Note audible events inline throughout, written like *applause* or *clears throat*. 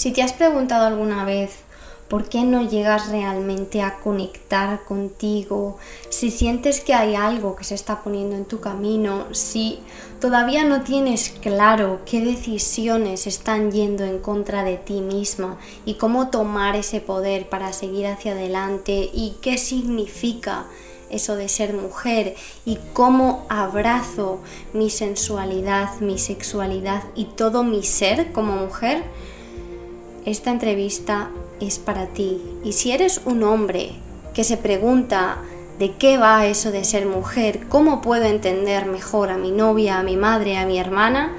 Si te has preguntado alguna vez por qué no llegas realmente a conectar contigo, si sientes que hay algo que se está poniendo en tu camino, si todavía no tienes claro qué decisiones están yendo en contra de ti misma y cómo tomar ese poder para seguir hacia adelante y qué significa eso de ser mujer y cómo abrazo mi sensualidad, mi sexualidad y todo mi ser como mujer, esta entrevista es para ti. Y si eres un hombre que se pregunta de qué va eso de ser mujer, cómo puedo entender mejor a mi novia, a mi madre, a mi hermana,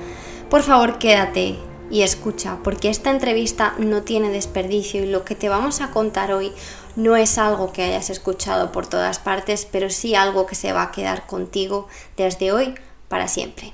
por favor quédate y escucha, porque esta entrevista no tiene desperdicio y lo que te vamos a contar hoy no es algo que hayas escuchado por todas partes, pero sí algo que se va a quedar contigo desde hoy para siempre.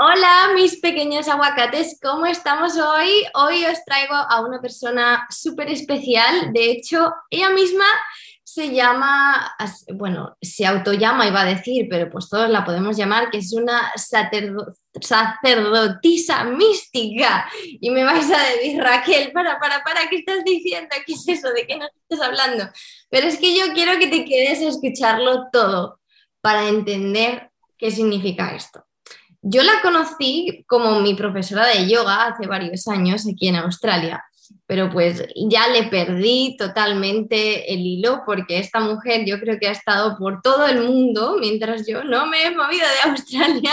Hola mis pequeños aguacates, ¿cómo estamos hoy? Hoy os traigo a una persona súper especial. De hecho, ella misma se llama, bueno, se autollama, iba a decir, pero pues todos la podemos llamar, que es una sacerdotisa mística. Y me vais a decir, Raquel, para, para, para, ¿qué estás diciendo? ¿Qué es eso? ¿De qué nos estás hablando? Pero es que yo quiero que te quedes a escucharlo todo para entender qué significa esto. Yo la conocí como mi profesora de yoga hace varios años aquí en Australia, pero pues ya le perdí totalmente el hilo porque esta mujer yo creo que ha estado por todo el mundo mientras yo no me he movido de *laughs* Australia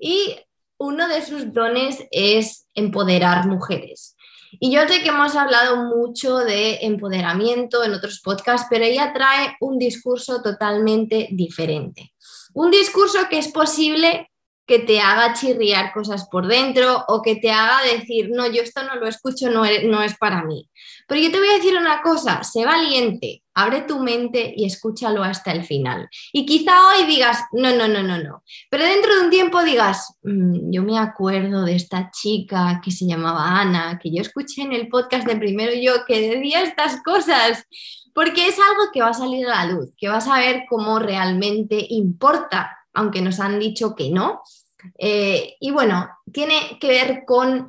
y uno de sus dones es empoderar mujeres. Y yo sé que hemos hablado mucho de empoderamiento en otros podcasts, pero ella trae un discurso totalmente diferente. Un discurso que es posible que te haga chirriar cosas por dentro o que te haga decir, no, yo esto no lo escucho, no no es para mí. Pero yo te voy a decir una cosa, sé valiente, abre tu mente y escúchalo hasta el final. Y quizá hoy digas, no, no, no, no, no. Pero dentro de un tiempo digas, mm, yo me acuerdo de esta chica que se llamaba Ana, que yo escuché en el podcast de primero yo que decía estas cosas. Porque es algo que va a salir a la luz, que vas a ver cómo realmente importa aunque nos han dicho que no. Eh, y bueno, tiene que ver con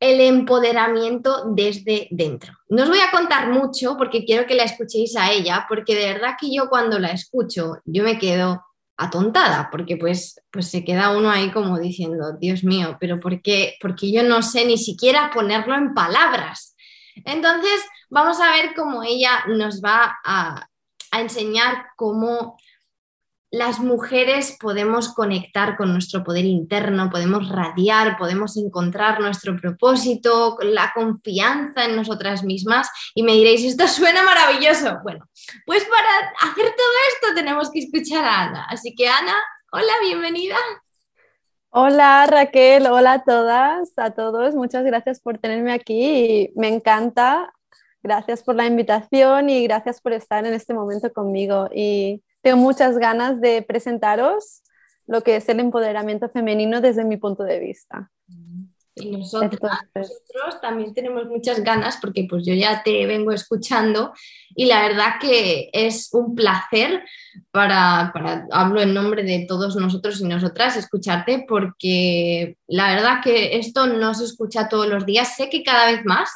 el empoderamiento desde dentro. No os voy a contar mucho porque quiero que la escuchéis a ella, porque de verdad que yo cuando la escucho, yo me quedo atontada, porque pues, pues se queda uno ahí como diciendo, Dios mío, pero ¿por qué? Porque yo no sé ni siquiera ponerlo en palabras. Entonces, vamos a ver cómo ella nos va a, a enseñar cómo las mujeres podemos conectar con nuestro poder interno, podemos radiar, podemos encontrar nuestro propósito, la confianza en nosotras mismas y me diréis, esto suena maravilloso. Bueno, pues para hacer todo esto tenemos que escuchar a Ana. Así que Ana, hola, bienvenida. Hola Raquel, hola a todas, a todos, muchas gracias por tenerme aquí me encanta. Gracias por la invitación y gracias por estar en este momento conmigo. Y tengo muchas ganas de presentaros lo que es el empoderamiento femenino desde mi punto de vista. Y nosotros, también tenemos muchas ganas porque pues yo ya te vengo escuchando y la verdad que es un placer para, para, hablo en nombre de todos nosotros y nosotras, escucharte porque la verdad que esto no se escucha todos los días, sé que cada vez más,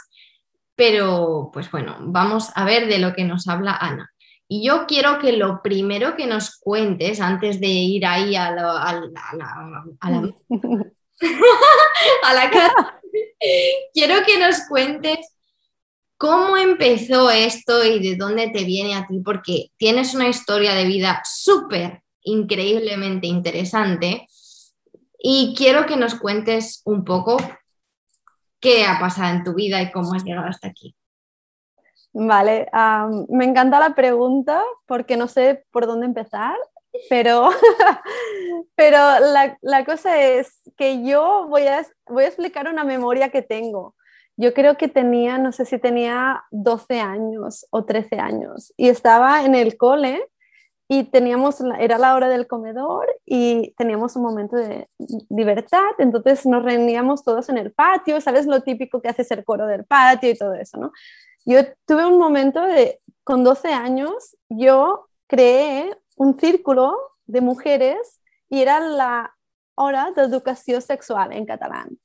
pero pues bueno, vamos a ver de lo que nos habla Ana. Y yo quiero que lo primero que nos cuentes, antes de ir ahí a, la, a, la, a la, *laughs* casa, *laughs* quiero que nos cuentes cómo empezó esto y de dónde te viene a ti, porque tienes una historia de vida súper increíblemente interesante y quiero que nos cuentes un poco qué ha pasado en tu vida y cómo has llegado hasta aquí. Vale, me encanta la pregunta porque no sé por dónde empezar. pero, *laughs* pero la, cosa es que yo voy a, voy a explicar una memoria que tengo. Yo creo que tenía, no sé si tenía 12 años o 13 años y estaba en el cole y teníamos, era la hora del comedor y teníamos un momento de libertad, entonces nos reuníamos todos en el patio, ¿sabes lo típico que hace el coro del patio y todo eso, ¿no? Yo tuve un momento de, con 12 años, yo creé un círculo de mujeres y era la hora de educación sexual en catalán,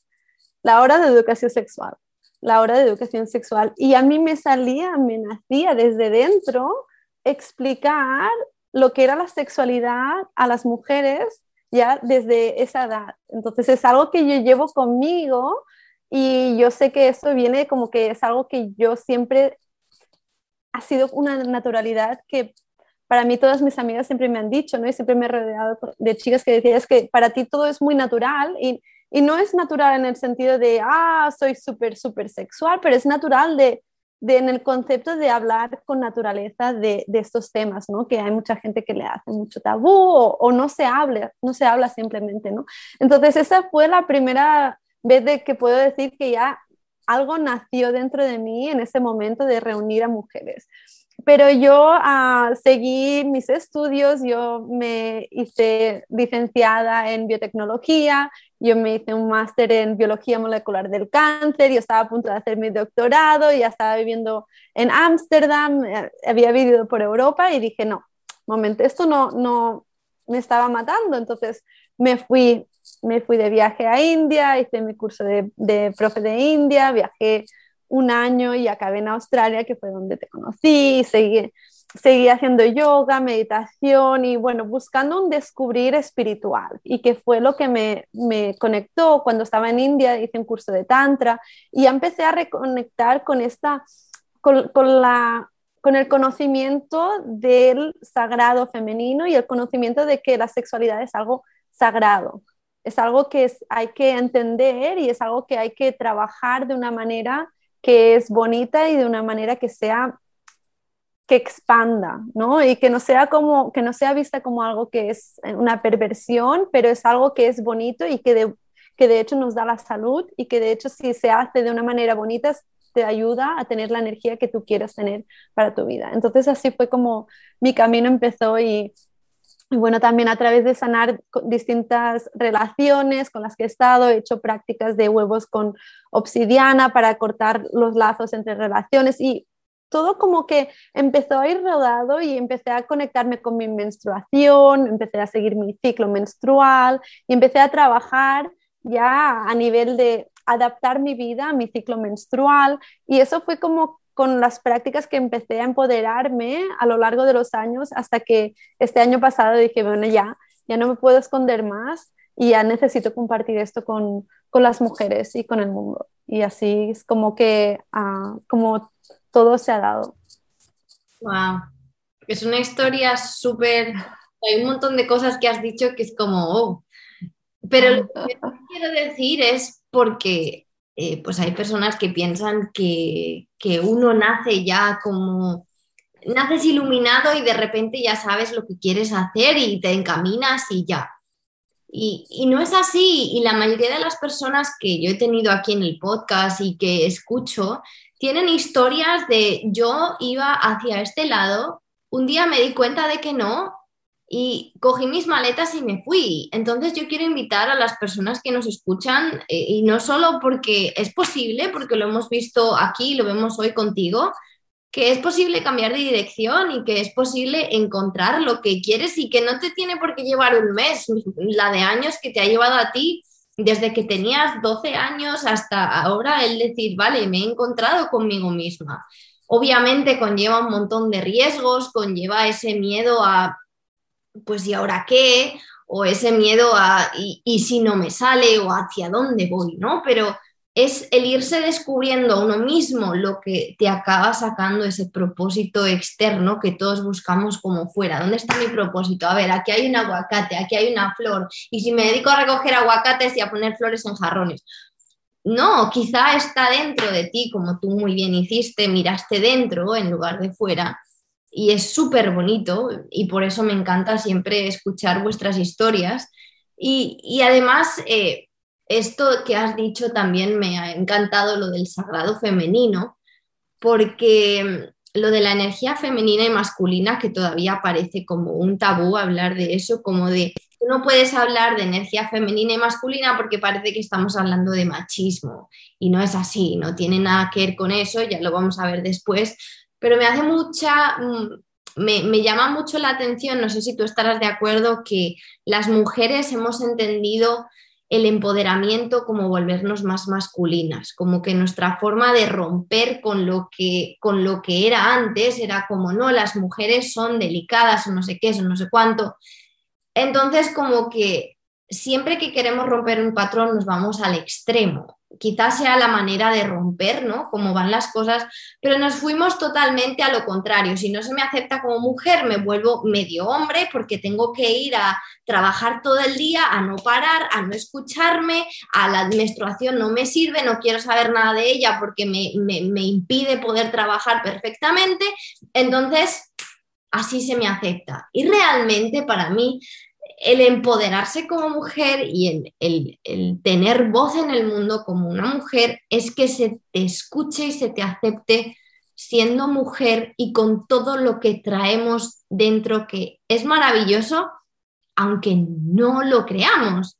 la hora de educación sexual, la hora de educación sexual. Y a mí me salía, me nacía desde dentro explicar lo que era la sexualidad a las mujeres ya desde esa edad. Entonces es algo que yo llevo conmigo y yo sé que eso viene como que es algo que yo siempre ha sido una naturalidad que para mí todas mis amigas siempre me han dicho, ¿no? Y siempre me he rodeado de chicas que decían, es que para ti todo es muy natural y, y no es natural en el sentido de, ah, soy súper, súper sexual, pero es natural de, en el concepto de hablar con naturaleza de, estos temas, ¿no? Que hay mucha gente que le hace mucho tabú o, no se habla, no se habla simplemente, ¿no? Entonces esa fue la primera vez de que puedo decir que ya algo nació dentro de mí en ese momento de reunir a mujeres. Pero yo uh, seguí mis estudios, yo me hice licenciada en biotecnología, yo me hice un máster en biología molecular del cáncer, yo estaba a punto de hacer mi doctorado, ya estaba viviendo en Ámsterdam, eh, había vivido por Europa y dije, no, momento, esto no, no me estaba matando, entonces me fui, me fui de viaje a India, hice mi curso de, de profe de India, viajé un año y acabé en Australia, que fue donde te conocí, seguí, seguí haciendo yoga, meditación y bueno, buscando un descubrir espiritual. Y que fue lo que me, me conectó. Cuando estaba en India, hice un curso de tantra y empecé a reconectar con esta, con, con la con el conocimiento del sagrado femenino y el conocimiento de que la sexualidad es algo sagrado, es algo que es, hay que entender y es algo que hay que trabajar de una manera que es bonita y de una manera que sea que expanda, ¿no? Y que no sea como que no sea vista como algo que es una perversión, pero es algo que es bonito y que de, que de hecho nos da la salud y que de hecho si se hace de una manera bonita te ayuda a tener la energía que tú quieras tener para tu vida. Entonces así fue como mi camino empezó y, y bueno, también a través de sanar distintas relaciones con las que he estado, he hecho prácticas de huevos con obsidiana para cortar los lazos entre relaciones y todo como que empezó a ir rodado y empecé a conectarme con mi menstruación, empecé a seguir mi ciclo menstrual y empecé a trabajar ya a nivel de adaptar mi vida a mi ciclo menstrual. Y eso fue como con las prácticas que empecé a empoderarme a lo largo de los años hasta que este año pasado dije, bueno, ya, ya no me puedo esconder más y ya necesito compartir esto con, con las mujeres y con el mundo. Y así es como que, uh, como todo se ha dado. Wow, es una historia súper, hay un montón de cosas que has dicho que es como, oh. pero lo que quiero decir es porque eh, pues hay personas que piensan que, uno nace ya como, naces iluminado y de repente ya sabes lo que quieres hacer y te encaminas y ya. Y, y, no es así. Y la mayoría de las personas que yo he tenido aquí en el podcast y que escucho, tienen historias de yo iba hacia este lado, un día me di cuenta de que no y cogí mis maletas y me fui. Entonces yo quiero invitar a las personas que nos escuchan, eh, y no solo porque es posible, porque lo hemos visto aquí, lo vemos hoy contigo, que es posible cambiar de dirección y que es posible encontrar lo que quieres y que no te tiene por qué llevar un mes, la de años que te ha llevado a ti desde que tenías 12 años hasta ahora, el decir, vale, me he encontrado conmigo misma. Obviamente conlleva un montón de riesgos, conlleva ese miedo a pues ¿y ahora qué? O ese miedo a ¿y, si no me sale? o hacia dónde voy, ¿no? Pero es el irse descubriendo a uno mismo lo que te acaba sacando ese propósito externo que todos buscamos como fuera. ¿Dónde está mi propósito? A ver, aquí hay un aguacate, aquí hay una flor, y si me dedico a recoger aguacates y a poner flores en jarrones. No, quizá está dentro de ti, como tú muy bien hiciste, miraste dentro en lugar de fuera, y es súper bonito y por eso me encanta siempre escuchar vuestras historias. Y, además, eh, esto que has dicho también me ha encantado, lo del sagrado femenino, porque lo de la energía femenina y masculina, que todavía parece como un tabú hablar de eso, como de no puedes hablar de energía femenina y masculina porque parece que estamos hablando de machismo y no es así, no tiene nada que ver con eso, ya lo vamos a ver después, pero me hace mucha, mm, me, me llama mucho la atención, no sé si tú estarás de acuerdo, que las mujeres hemos entendido el empoderamiento como volvernos más masculinas, como que nuestra forma de romper con lo que, con lo que era antes era como, no, las mujeres son delicadas o no sé qué, o no sé cuánto. Entonces, como que siempre que queremos romper un patrón nos vamos al extremo quizás sea la manera de romper, ¿no? Cómo van las cosas, pero nos fuimos totalmente a lo contrario. Si no se me acepta como mujer, me vuelvo medio hombre porque tengo que ir a trabajar todo el día, a no parar, a no escucharme, a la menstruación no me sirve, no quiero saber nada de ella porque me, me impide poder trabajar perfectamente. Entonces, así se me acepta. Y realmente para mí el empoderarse como mujer y el, tener voz en el mundo como una mujer es que se te escuche y se te acepte siendo mujer y con todo lo que traemos dentro, que es maravilloso, aunque no lo creamos.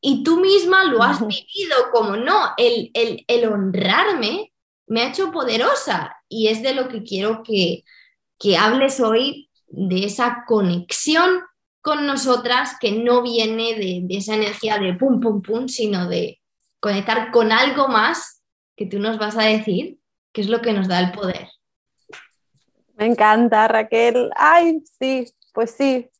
Y tú misma lo has vivido como no, el, el, honrarme me ha hecho poderosa y es de lo que quiero que, que hables hoy, de esa conexión con nosotras que no viene de, esa energía de pum, pum, pum, sino de conectar con algo más que tú nos vas a decir, que es lo que nos da el poder. Me encanta, Raquel. Ay, sí, pues sí,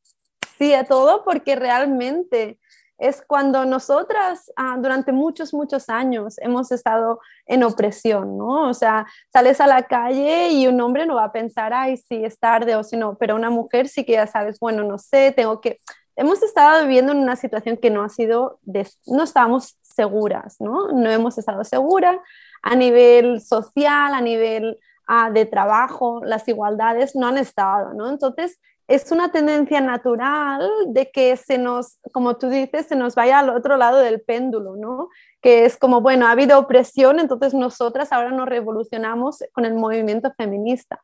sí a todo, porque realmente es cuando nosotras ah, durante muchos, muchos años hemos estado en opresión, ¿no? O sea, sales a la calle y un hombre no va a pensar, ay, sí, es tarde o si no, pero una mujer sí que ya sabes, bueno, no sé, tengo que... Hemos estado viviendo en una situación que no ha sido, no estábamos seguras, ¿no? No hemos estado seguras a nivel social, a nivel ah, de trabajo, las igualdades no han estado, ¿no? Entonces, es una tendencia natural de que se nos, como tú dices, se nos vaya al otro lado del péndulo, ¿no? Que es como, bueno, ha habido opresión, entonces nosotras ahora nos revolucionamos con el movimiento feminista.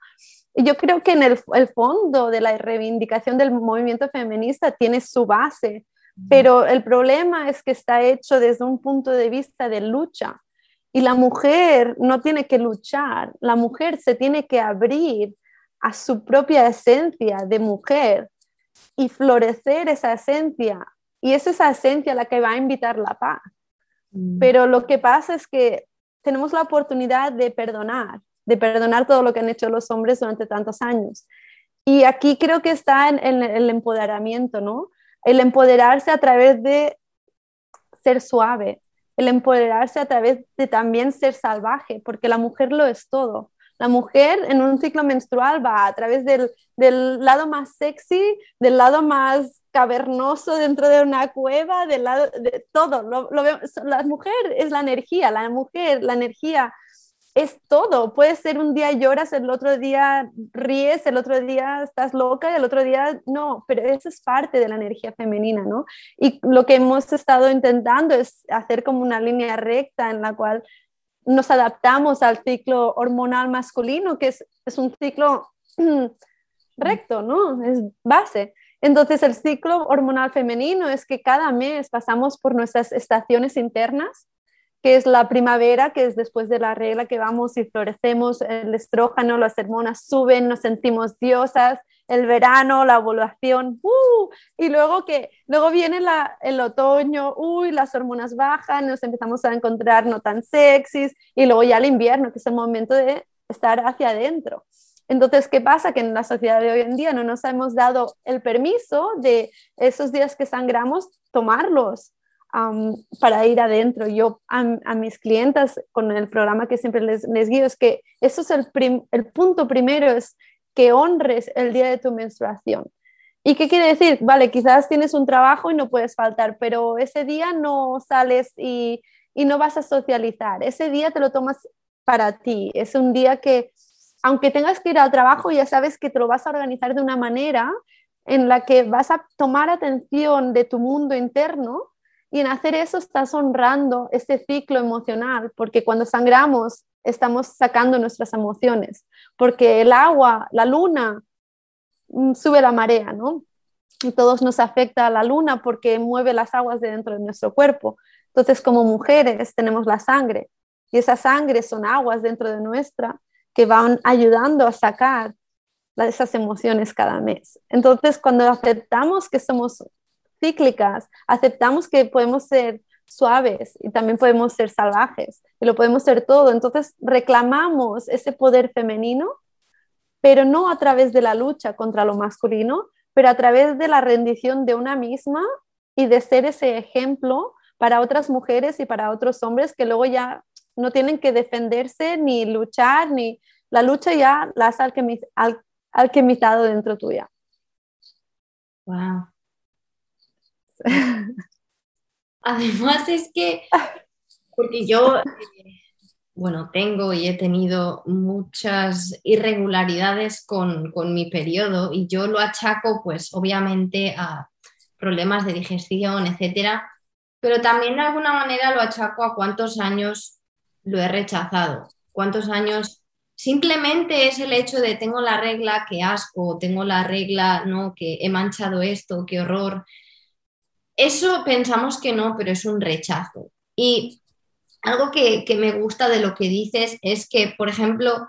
Y yo creo que en el, el fondo de la reivindicación del movimiento feminista tiene su base, pero el problema es que está hecho desde un punto de vista de lucha. Y la mujer no tiene que luchar, la mujer se tiene que abrir a su propia esencia de mujer y florecer esa esencia. Y es esa esencia la que va a invitar la paz. Mm. Pero lo que pasa es que tenemos la oportunidad de perdonar, de perdonar todo lo que han hecho los hombres durante tantos años. Y aquí creo que está en, el empoderamiento, ¿no? El empoderarse a través de ser suave, el empoderarse a través de también ser salvaje, porque la mujer lo es todo. La mujer en un ciclo menstrual va a través del, lado más sexy, del lado más cavernoso dentro de una cueva, del lado de todo. Lo, la mujer es la energía, la mujer, la energía es todo. Puede ser un día lloras, el otro día ríes, el otro día estás loca y el otro día no, pero eso es parte de la energía femenina, ¿no? Y lo que hemos estado intentando es hacer como una línea recta en la cual nos adaptamos al ciclo hormonal masculino, que es, es un ciclo *clears throat* recto, ¿no? Es base. Entonces, el ciclo hormonal femenino es que cada mes pasamos por nuestras estaciones internas, que es la primavera, que es después de la regla que vamos y florecemos, el estrógeno, las hormonas suben, nos sentimos diosas, el verano, la ovulación, ¡uh! y luego que luego viene la, el otoño, uy, las hormonas bajan, nos empezamos a encontrar no tan sexys, y luego ya el invierno, que es el momento de estar hacia adentro. Entonces, ¿qué pasa? Que en la sociedad de hoy en día no nos hemos dado el permiso de esos días que sangramos, tomarlos para ir adentro. Yo a, mis clientas con el programa que siempre les, guío es que eso es el, el punto primero, es que honres el día de tu menstruación. ¿Y qué quiere decir? Vale, quizás tienes un trabajo y no puedes faltar, pero ese día no sales y, y no vas a socializar. Ese día te lo tomas para ti. Es un día que aunque tengas que ir al trabajo, ya sabes que te lo vas a organizar de una manera en la que vas a tomar atención de tu mundo interno y en hacer eso estás honrando este ciclo emocional, porque cuando sangramos estamos sacando nuestras emociones, porque el agua, la luna, mm, sube la marea, ¿no? Y todos nos afecta a la luna porque mueve las aguas de dentro de nuestro cuerpo. Entonces, como mujeres tenemos la sangre y esa sangre son aguas dentro de nuestra que van ayudando a sacar esas emociones cada mes. Entonces, cuando aceptamos que somos cíclicas, aceptamos que podemos ser suaves y también podemos ser salvajes y lo podemos ser todo. Entonces, reclamamos ese poder femenino, pero no a través de la lucha contra lo masculino, pero a través de la rendición de una misma y de ser ese ejemplo para otras mujeres y para otros hombres que luego ya no tienen que defenderse ni luchar, ni la lucha ya la has alquimizado dentro tuya. Wow. Además es que, porque yo, eh, bueno, tengo y he tenido muchas irregularidades con, con mi periodo y yo lo achaco pues obviamente a problemas de digestión, etcétera, pero también de alguna manera lo achaco a cuántos años lo he rechazado, cuántos años simplemente es el hecho de tengo la regla, qué asco, tengo la regla, no, que he manchado esto, qué horror. Eso pensamos que no, pero es un rechazo. Y algo que, que me gusta de lo que dices es que, por ejemplo,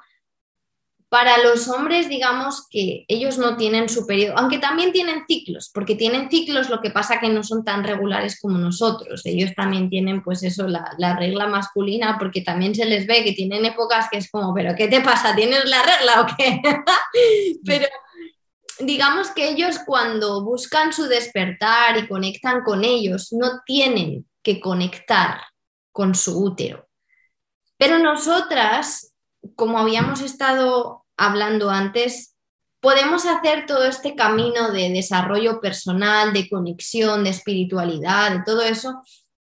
para los hombres, digamos que ellos no tienen su periodo, aunque también tienen ciclos, porque tienen ciclos, lo que pasa que no son tan regulares como nosotros. Ellos también tienen, pues eso, la, la, regla masculina, porque también se les ve que tienen épocas que es como, pero ¿qué te pasa? ¿Tienes la regla o qué? *laughs* pero digamos que ellos cuando buscan su despertar y conectan con ellos, no tienen que conectar con su útero. Pero nosotras como habíamos estado hablando antes, podemos hacer todo este camino de desarrollo personal, de conexión, de espiritualidad, de todo eso,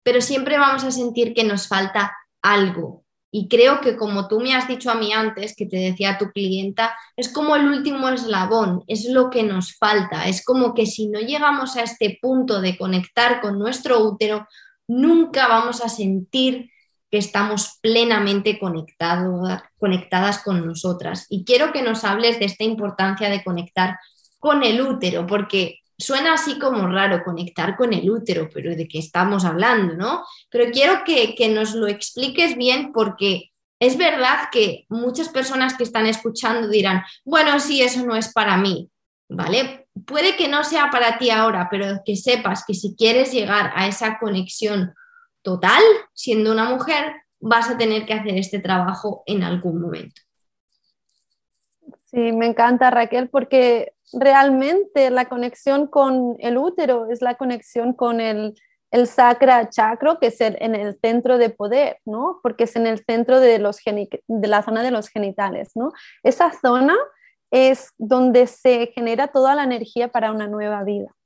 pero siempre vamos a sentir que nos falta algo. Y creo que como tú me has dicho a mí antes, que te decía tu clienta, es como el último eslabón, es lo que nos falta. Es como que si no llegamos a este punto de conectar con nuestro útero, nunca vamos a sentir que estamos plenamente conectadas con nosotras. Y quiero que nos hables de esta importancia de conectar con el útero, porque suena así como raro conectar con el útero, pero de qué estamos hablando, ¿no? Pero quiero que, que nos lo expliques bien porque es verdad que muchas personas que están escuchando dirán, bueno, sí, eso no es para mí, ¿vale? Puede que no sea para ti ahora, pero que sepas que si quieres llegar a esa conexión total, siendo una mujer, vas a tener que hacer este trabajo en algún momento. Sí, me encanta Raquel porque realmente la conexión con el útero es la conexión con el, el sacra chakra, que es en el centro de poder, ¿no? Porque es en el centro de, los de la zona de los genitales, ¿no? Esa zona es donde se genera toda la energía para una nueva vida.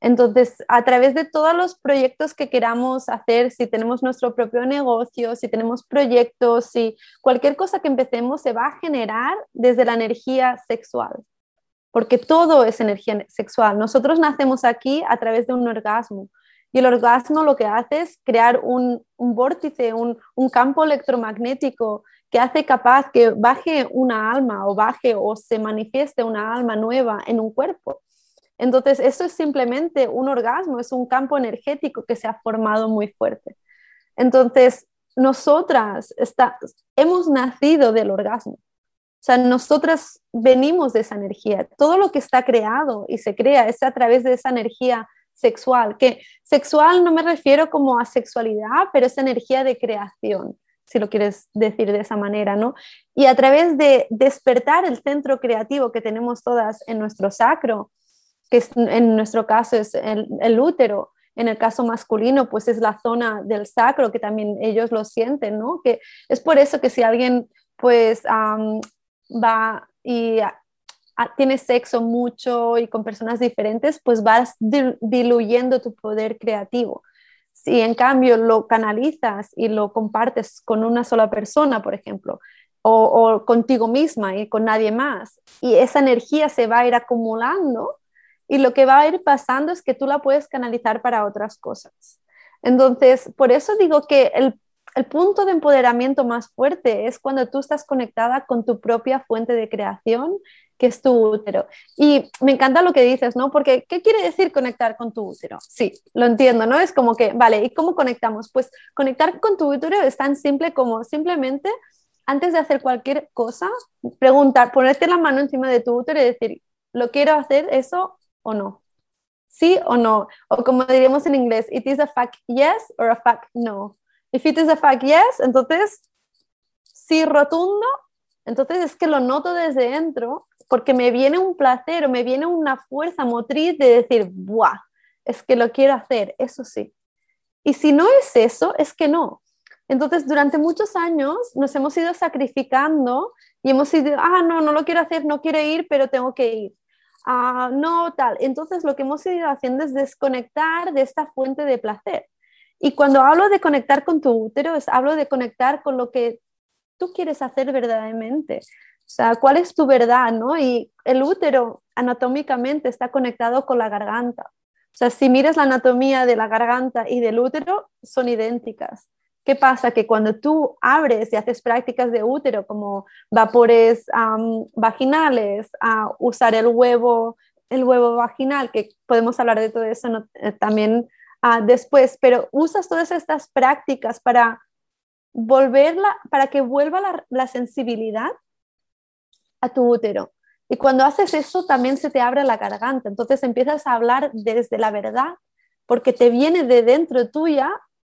Entonces, a través de todos los proyectos que queramos hacer, si tenemos nuestro propio negocio, si tenemos proyectos, si cualquier cosa que empecemos se va a generar desde la energía sexual, porque todo es energía sexual. Nosotros nacemos aquí a través de un orgasmo y el orgasmo lo que hace es crear un, vórtice, un, un campo electromagnético que hace capaz que baje una alma o baje o se manifieste una alma nueva en un cuerpo. Entonces, eso es simplemente un orgasmo, es un campo energético que se ha formado muy fuerte. Entonces, nosotras hemos nacido del orgasmo. O sea, nosotras venimos de esa energía. Todo lo que está creado y se crea es a través de esa energía sexual, que sexual no me refiero como a sexualidad, pero es energía de creación, si lo quieres decir de esa manera, ¿no? Y a través de despertar el centro creativo que tenemos todas en nuestro sacro, que en nuestro caso es el, útero, en el caso masculino, pues es la zona del sacro, que también ellos lo sienten, ¿no? Que es por eso que si alguien pues va y tiene sexo mucho y con personas diferentes, pues vas diluyendo tu poder creativo. Si en cambio lo canalizas y lo compartes con una sola persona, por ejemplo, o, contigo misma y con nadie más. Y esa energía se va a ir acumulando y lo que va a ir pasando es que tú la puedes canalizar para otras cosas. Entonces, por eso digo que el, el punto de empoderamiento más fuerte es cuando tú estás conectada con tu propia fuente de creación que es tu útero. Y me encanta lo que dices, ¿no? Porque, ¿qué quiere decir conectar con tu útero? Sí, lo entiendo, ¿no? Es como que, vale, ¿y cómo conectamos? Pues conectar con tu útero es tan simple como simplemente, antes de hacer cualquier cosa, preguntar, ponerte la mano encima de tu útero y decir, ¿lo quiero hacer eso o no? ¿Sí o no? O como diríamos en inglés, it is a fact yes or a fact no. If it is a fact yes, entonces sí rotundo, entonces es que lo noto desde dentro porque me viene un placer o me viene una fuerza motriz de decir, ¡buah! Es que lo quiero hacer, eso sí. Y si no es eso, es que no. Entonces, durante muchos años nos hemos ido sacrificando y hemos ido, ah, no, no lo quiero hacer, no quiero ir, pero tengo que ir. Ah, no, tal. Entonces, lo que hemos ido haciendo es desconectar de esta fuente de placer. Y cuando hablo de conectar con tu útero, es, hablo de conectar con lo que tú quieres hacer verdaderamente. O sea, ¿cuál es tu verdad? ¿no? Y el útero anatómicamente está conectado con la garganta. O sea, si miras la anatomía de la garganta y del útero, son idénticas. ¿Qué pasa? Que cuando tú abres y haces prácticas de útero como vapores vaginales, a usar el huevo, el huevo vaginal, que podemos hablar de todo eso eh, también ah, después, pero usas todas estas prácticas para volverla, para que vuelva la sensibilidad a tu útero. Y cuando haces eso también se te abre la garganta, entonces empiezas a hablar desde la verdad, porque te viene de dentro tuya,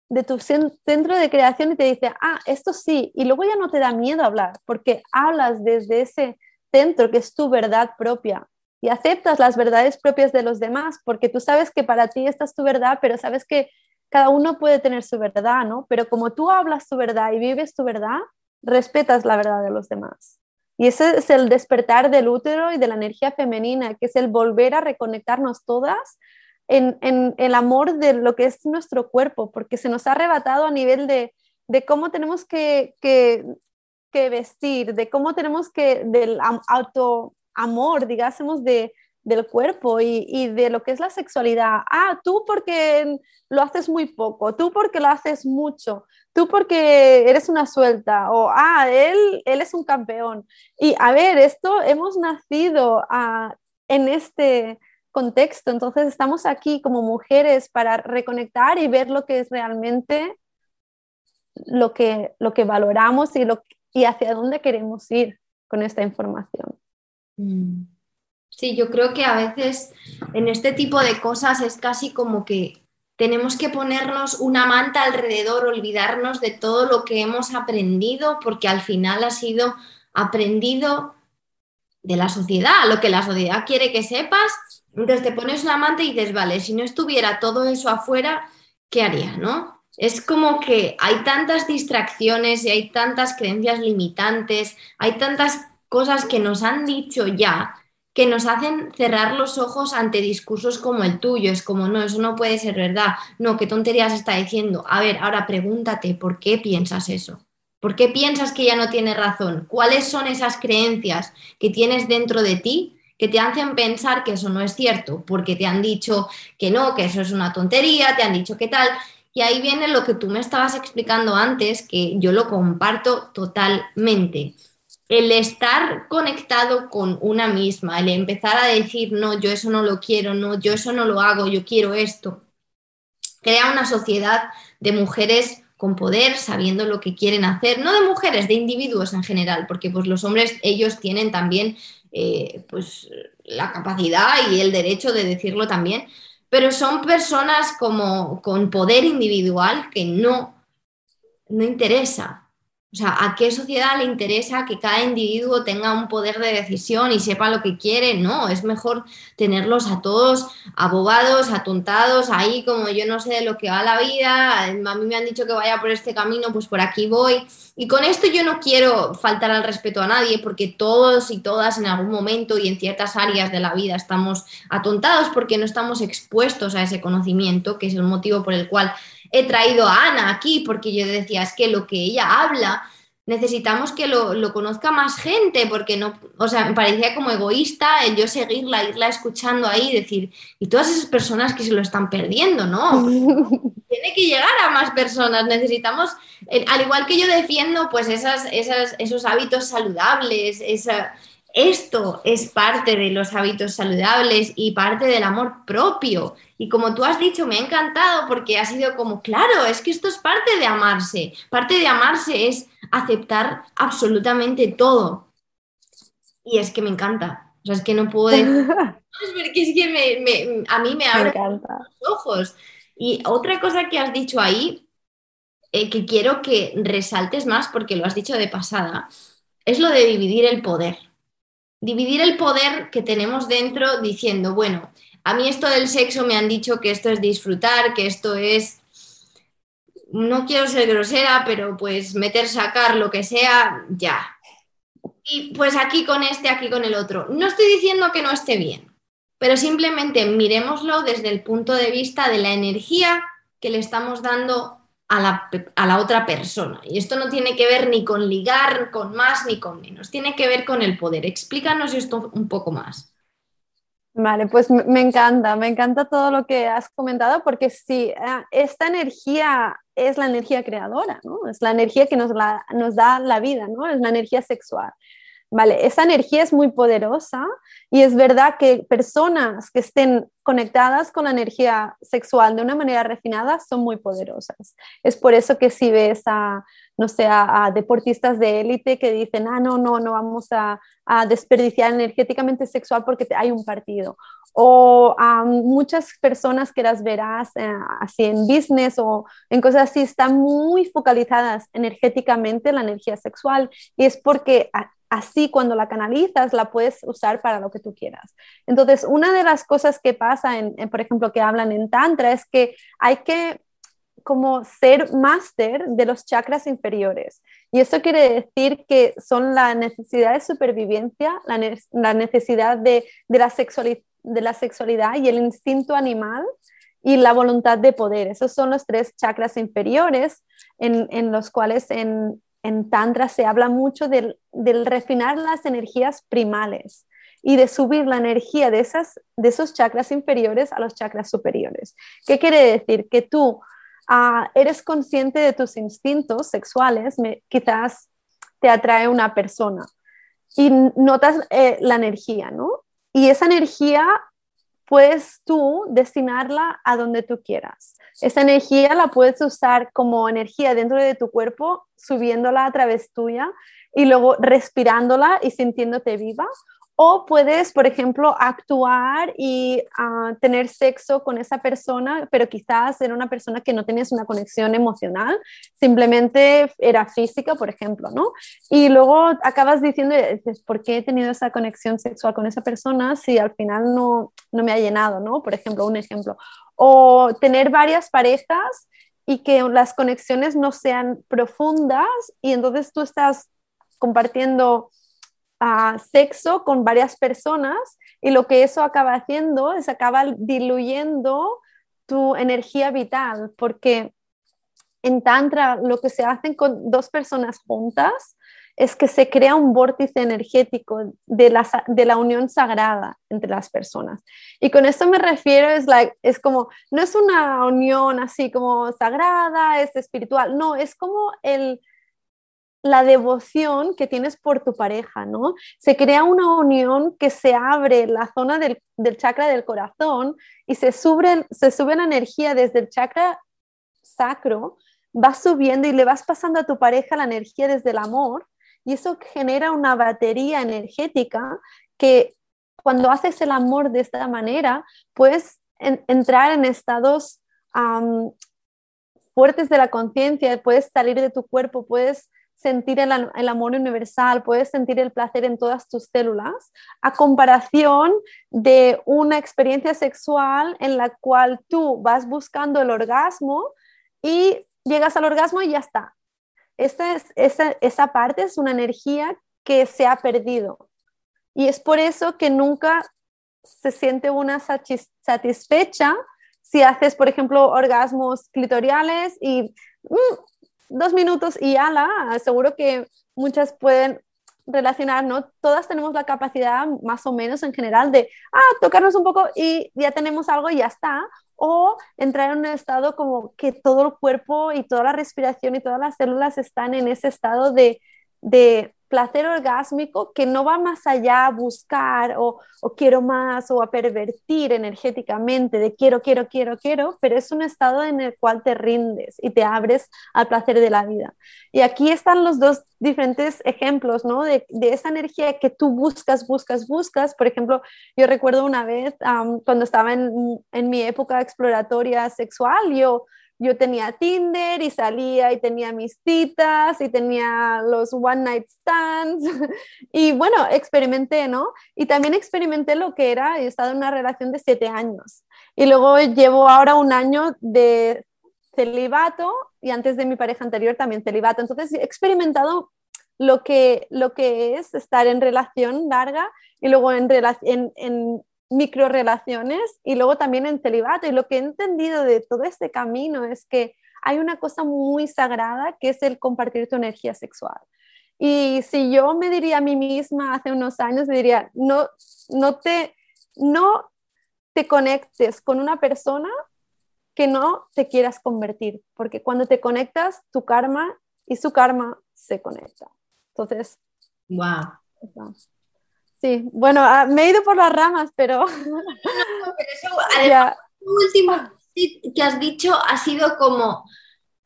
de tu centro de creación y te dice, ah, esto sí, y luego ya no te da miedo hablar, porque hablas desde ese centro que es tu verdad propia y aceptas las verdades propias de los demás, porque tú sabes que para ti esta es tu verdad, pero sabes que cada uno puede tener su verdad, ¿no? Pero como tú hablas tu verdad y vives tu verdad, respetas la verdad de los demás. Y ese es el despertar del útero y de la energía femenina, que es el volver a reconectarnos todas en, el amor de lo que es nuestro cuerpo, porque se nos ha arrebatado a nivel de, cómo tenemos que, vestir, de cómo tenemos que, del auto amor, digásemos, de, del cuerpo y, de lo que es la sexualidad. Ah, tú porque lo haces muy poco, tú porque lo haces mucho, tú porque eres una suelta, o ah, él, él es un campeón. Y a ver, esto hemos nacido ah, en este contexto, entonces estamos aquí como mujeres para reconectar y ver lo que es realmente lo que, lo que valoramos y, lo, y hacia dónde queremos ir con esta información. Mm. Sí, yo creo que a veces en este tipo de cosas es casi como que tenemos que ponernos una manta alrededor, olvidarnos de todo lo que hemos aprendido, porque al final ha sido aprendido de la sociedad, lo que la sociedad quiere que sepas. Entonces te pones una manta y dices, vale, si no estuviera todo eso afuera, ¿qué haría? ¿No? Es como que hay tantas distracciones y hay tantas creencias limitantes, hay tantas cosas que nos han dicho ya que nos hacen cerrar los ojos ante discursos como el tuyo. Es como, no, eso no puede ser verdad. No, qué tonterías está diciendo. A ver, ahora pregúntate, ¿por qué piensas eso? ¿Por qué piensas que ya no tiene razón? ¿Cuáles son esas creencias que tienes dentro de ti que te hacen pensar que eso no es cierto? Porque te han dicho que no, que eso es una tontería, te han dicho que tal. Y ahí viene lo que tú me estabas explicando antes, que yo lo comparto totalmente el estar conectado con una misma, el empezar a decir, no, yo eso no lo quiero, no, yo eso no lo hago, yo quiero esto, crea una sociedad de mujeres con poder, sabiendo lo que quieren hacer, no de mujeres, de individuos en general, porque pues los hombres, ellos tienen también eh, pues la capacidad y el derecho de decirlo también, pero son personas como con poder individual que no, no interesa o sea, ¿a qué sociedad le interesa que cada individuo tenga un poder de decisión y sepa lo que quiere? No, es mejor tenerlos a todos abogados, atontados, ahí como yo no sé de lo que va la vida, a mí me han dicho que vaya por este camino, pues por aquí voy. Y con esto yo no quiero faltar al respeto a nadie porque todos y todas en algún momento y en ciertas áreas de la vida estamos atontados porque no estamos expuestos a ese conocimiento, que es el motivo por el cual he traído a Ana aquí porque yo decía, es que lo que ella habla necesitamos que lo, conozca más gente, porque no, o sea, me parecía como egoísta el yo seguirla, irla escuchando ahí y decir, y todas esas personas que se lo están perdiendo, ¿no? *laughs* Tiene que llegar a más personas, necesitamos, eh, al igual que yo defiendo, pues esas, esas, esos hábitos saludables, esa, esto es parte de los hábitos saludables y parte del amor propio. Y como tú has dicho, me ha encantado porque ha sido como, claro, es que esto es parte de amarse. Parte de amarse es aceptar absolutamente todo. Y es que me encanta. O sea, es que no puedo decir, porque *laughs* es que a mí me abre los ojos. Y otra cosa que has dicho ahí, eh, que quiero que resaltes más porque lo has dicho de pasada, es lo de dividir el poder dividir el poder que tenemos dentro diciendo, bueno, a mí esto del sexo me han dicho que esto es disfrutar, que esto es, no quiero ser grosera, pero pues meter, sacar, lo que sea, ya. Y pues aquí con este, aquí con el otro. No estoy diciendo que no esté bien, pero simplemente miremoslo desde el punto de vista de la energía que le estamos dando a la, otra persona. Y esto no tiene que ver ni con ligar, con más ni con menos, tiene que ver con el poder. Explícanos esto un poco más. Vale, pues me encanta, me encanta todo lo que has comentado porque sí, ah, esta energía es la energía creadora, ¿no? Es la energía que nos, nos da la vida, ¿no? Es la energía sexual. Vale, esa energía es muy poderosa y es verdad que personas que estén conectadas con la energía sexual de una manera refinada son muy poderosas. Es por eso que si ves a, no sé, a, deportistas de élite que dicen, ah, no, no, no vamos a, desperdiciar energéticamente sexual porque hay un partido. O a muchas personas que las verás eh, así en business o en cosas así, están muy focalizadas energéticamente en la energía sexual y es porque así cuando la canalizas la puedes usar para lo que tú quieras. Entonces, una de las cosas que pasa, en, por ejemplo, que hablan en Tantra es que hay que como ser máster de los chakras inferiores. Y eso quiere decir que son la necesidad de supervivencia, la, necesidad de, la de la sexualidad y el instinto animal y la voluntad de poder. Esos son los tres chakras inferiores en, en los cuales en, en Tantra se habla mucho del, refinar las energías primales y de subir la energía de, esas, de esos chakras inferiores a los chakras superiores. ¿Qué quiere decir? Que tú ah, eres consciente de tus instintos sexuales, quizás te atrae una persona y notas eh, la energía, ¿no? Y esa energía puedes tú destinarla a donde tú quieras. Esa energía la puedes usar como energía dentro de tu cuerpo, subiéndola a través tuya y luego respirándola y sintiéndote viva o puedes, por ejemplo, actuar y ah, tener sexo con esa persona, pero quizás era una persona que no tenías una conexión emocional, simplemente era física, por ejemplo, ¿no? Y luego acabas diciendo, ¿por qué he tenido esa conexión sexual con esa persona si al final no, no me ha llenado, ¿no? Por ejemplo, un ejemplo. O tener varias parejas y que las conexiones no sean profundas y entonces tú estás compartiendo sexo con varias personas y lo que eso acaba haciendo es acaba diluyendo tu energía vital, porque en Tantra lo que se hace con dos personas juntas es que se crea un vórtice energético de la, de la unión sagrada entre las personas. Y con esto me refiero, es, like, es como, no es una unión así como sagrada, es espiritual, no, es como el, la devoción que tienes por tu pareja, ¿no? Se crea una unión que se abre la zona del, chakra del corazón y se sube, se sube la energía desde el chakra sacro, va subiendo y le vas pasando a tu pareja la energía desde el amor y eso genera una batería energética que cuando haces el amor de esta manera, puedes entrar en estados fuertes de la conciencia, puedes salir de tu cuerpo, puedes sentir el, amor universal, puedes sentir el placer en todas tus células, a comparación de una experiencia sexual en la cual tú vas buscando el orgasmo y llegas al orgasmo y ya está. Esa, es, esa, esa parte es una energía que se ha perdido. Y es por eso que nunca se siente una satisfecha si haces, por ejemplo, orgasmos clitoriales y mm, dos minutos y ala, seguro que muchas pueden relacionar, ¿no? Todas tenemos la capacidad, más o menos en general, de, ah, tocarnos un poco y ya tenemos algo y ya está. O entrar en un estado como que todo el cuerpo y toda la respiración y todas las células están en ese estado de, de placer orgásmico que no va más allá a buscar o, quiero más o a pervertir energéticamente de quiero, quiero, quiero, quiero, pero es un estado en el cual te rindes y te abres al placer de la vida. Y aquí están los dos diferentes ejemplos, ¿no? De, esa energía que tú buscas, buscas, buscas. Por ejemplo, yo recuerdo una vez cuando estaba en, en mi época exploratoria sexual, yo yo tenía Tinder y salía y tenía mis citas y tenía los one night stands *laughs* y bueno, experimenté, ¿no? Y también experimenté lo que era, he estado en una relación de siete años y luego llevo ahora un año de celibato y antes de mi pareja anterior también celibato. Entonces he experimentado lo que, lo que es estar en relación larga y luego en, en, en micro relaciones y luego también en celibato. Y lo que he entendido de todo este camino es que hay una cosa muy sagrada que es el compartir tu energía sexual. Y si yo me diría a mí misma hace unos años, me diría, no, no, te, no te conectes con una persona que no te quieras convertir, porque cuando te conectas, tu karma y su karma se conecta. Entonces, wow. Sí, bueno, ah, me he ido por las ramas, pero... *laughs* *laughs* además, lo último que has dicho ha sido como,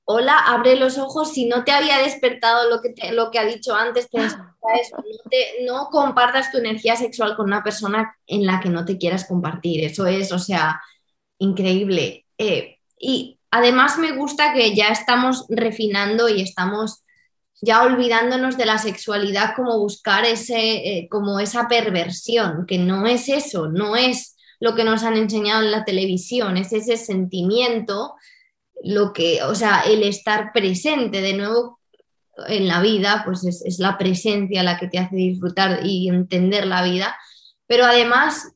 hola, abre los ojos, si no te había despertado lo que, lo que ha dicho antes, *gasps* te no, compartas tu energía sexual con una persona en la que no te quieras compartir, eso es, o sea, increíble. Eh, y además me gusta que ya estamos refinando y estamos ya olvidándonos de la sexualidad como buscar ese, eh, como esa perversión, que no es eso, no es lo que nos han enseñado en la televisión, es ese sentimiento, lo que, o sea, el estar presente de nuevo en la vida, pues es, la presencia la que te hace disfrutar y entender la vida, pero además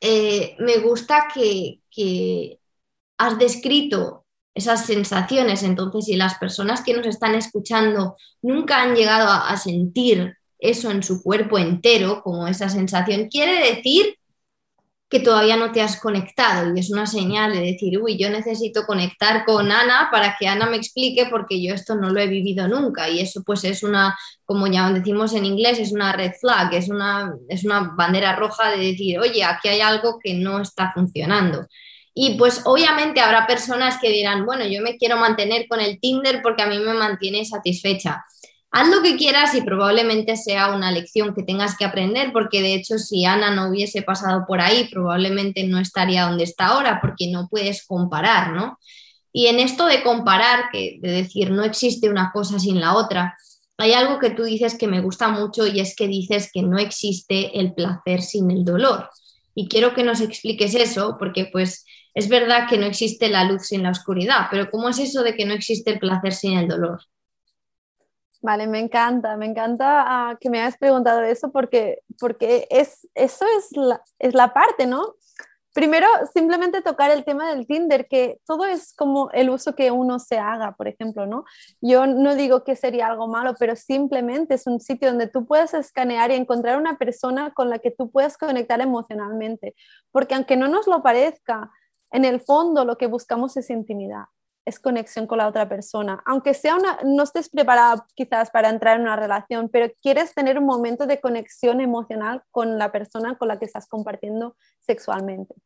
eh, me gusta que, que has descrito esas sensaciones. Entonces, si las personas que nos están escuchando nunca han llegado a, sentir eso en su cuerpo entero, como esa sensación, quiere decir que todavía no te has conectado y es una señal de decir, uy, yo necesito conectar con Ana para que Ana me explique porque yo esto no lo he vivido nunca y eso pues es una, como ya decimos en inglés, es una red flag, es una, es una bandera roja de decir, oye, aquí hay algo que no está funcionando. Y pues obviamente habrá personas que dirán, bueno, yo me quiero mantener con el Tinder porque a mí me mantiene satisfecha. Haz lo que quieras y probablemente sea una lección que tengas que aprender, porque de hecho si Ana no hubiese pasado por ahí, probablemente no estaría donde está ahora, porque no puedes comparar, ¿no? Y en esto de comparar, que de decir no existe una cosa sin la otra, hay algo que tú dices que me gusta mucho y es que dices que no existe el placer sin el dolor. Y quiero que nos expliques eso, porque pues es verdad que no existe la luz sin la oscuridad, pero ¿cómo es eso de que no existe el placer sin el dolor? Vale, me encanta, me encanta ah, que me hayas preguntado eso porque, porque es, eso es la, es la parte, ¿no? Primero, simplemente tocar el tema del Tinder, que todo es como el uso que uno se haga, por ejemplo, ¿no? Yo no digo que sería algo malo, pero simplemente es un sitio donde tú puedes escanear y encontrar una persona con la que tú puedas conectar emocionalmente, porque aunque no nos lo parezca, en el fondo lo que buscamos es intimidad, es conexión con la otra persona. Aunque sea una, no estés preparada quizás para entrar en una relación, pero quieres tener un momento de conexión emocional con la persona con la que estás compartiendo sexualmente.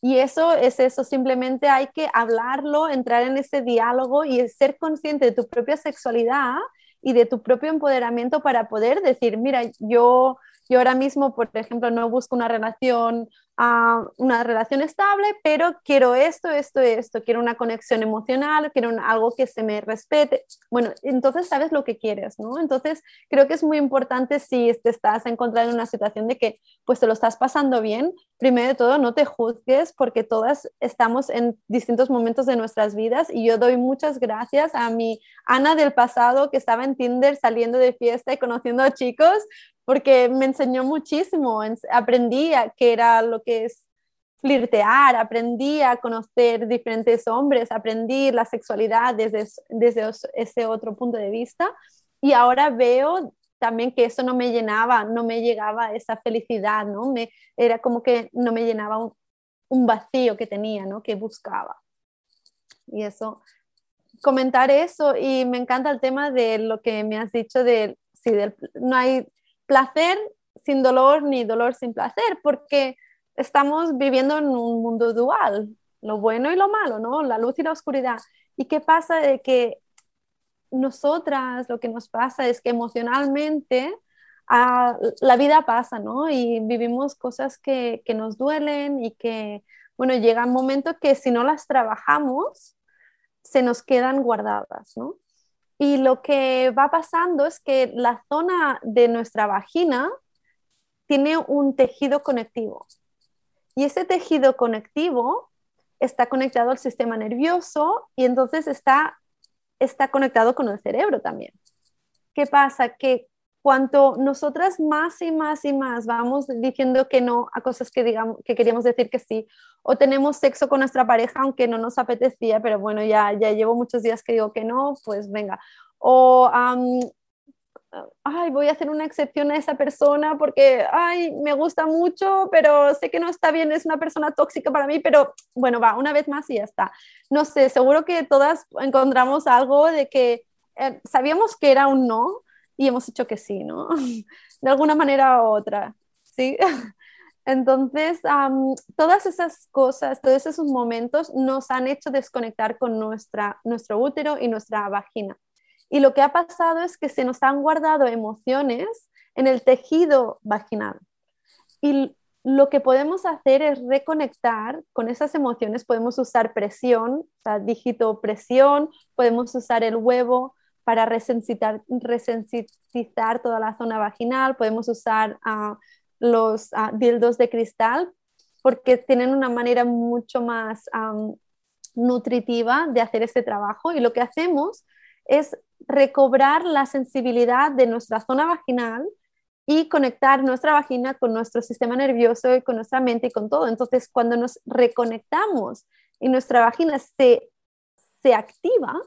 Y eso es eso, simplemente hay que hablarlo, entrar en ese diálogo y ser consciente de tu propia sexualidad y de tu propio empoderamiento para poder decir, mira, yo, yo ahora mismo, por ejemplo, no busco una relación a una relación estable, pero quiero esto, esto, esto, quiero una conexión emocional, quiero algo que se me respete. Bueno, entonces sabes lo que quieres, ¿no? Entonces creo que es muy importante si te estás encontrando en una situación de que pues te lo estás pasando bien, primero de todo no te juzgues porque todas estamos en distintos momentos de nuestras vidas y yo doy muchas gracias a mi Ana del pasado que estaba en Tinder saliendo de fiesta y conociendo a chicos porque me enseñó muchísimo, aprendí a qué era lo que es flirtear, aprendí a conocer diferentes hombres, aprendí la sexualidad desde, desde ese otro punto de vista y ahora veo también que eso no me llenaba, no me llegaba esa felicidad, ¿no? Me, era como que no me llenaba un, un vacío que tenía, ¿no? Que buscaba. Y eso, comentar eso y me encanta el tema de lo que me has dicho de, si no hay placer sin dolor ni dolor sin placer, porque estamos viviendo en un mundo dual, lo bueno y lo malo, ¿no? La luz y la oscuridad. ¿Y qué pasa de que nosotras lo que nos pasa es que emocionalmente ah, la vida pasa, ¿no? Y vivimos cosas que, que nos duelen y que, bueno, llega un momento que si no las trabajamos, se nos quedan guardadas, ¿no? Y lo que va pasando es que la zona de nuestra vagina tiene un tejido conectivo. Y ese tejido conectivo está conectado al sistema nervioso y entonces está, está conectado con el cerebro también. ¿Qué pasa? Que cuanto nosotras más y más y más vamos diciendo que no a cosas que, digamos, que queríamos decir que sí, o tenemos sexo con nuestra pareja aunque no nos apetecía, pero bueno, ya, ya llevo muchos días que digo que no, pues venga. O, ay, voy a hacer una excepción a esa persona porque, ay, me gusta mucho, pero sé que no está bien, es una persona tóxica para mí, pero bueno, va, una vez más y ya está. No sé, seguro que todas encontramos algo de que eh, sabíamos que era un no, y hemos dicho que sí, ¿no? *laughs* De alguna manera u otra, ¿sí? *laughs* Entonces, todas esas cosas, todos esos momentos nos han hecho desconectar con nuestra, nuestro útero y nuestra vagina. Y lo que ha pasado es que se nos han guardado emociones en el tejido vaginal. Y lo que podemos hacer es reconectar con esas emociones. Podemos usar presión, o sea, presión, podemos usar el huevo, para resensitizar, toda la zona vaginal. Podemos usar uh, los uh, dildos de cristal porque tienen una manera mucho más nutritiva de hacer ese trabajo y lo que hacemos es recobrar la sensibilidad de nuestra zona vaginal y conectar nuestra vagina con nuestro sistema nervioso y con nuestra mente y con todo. Entonces, cuando nos reconectamos y nuestra vagina se, se activa,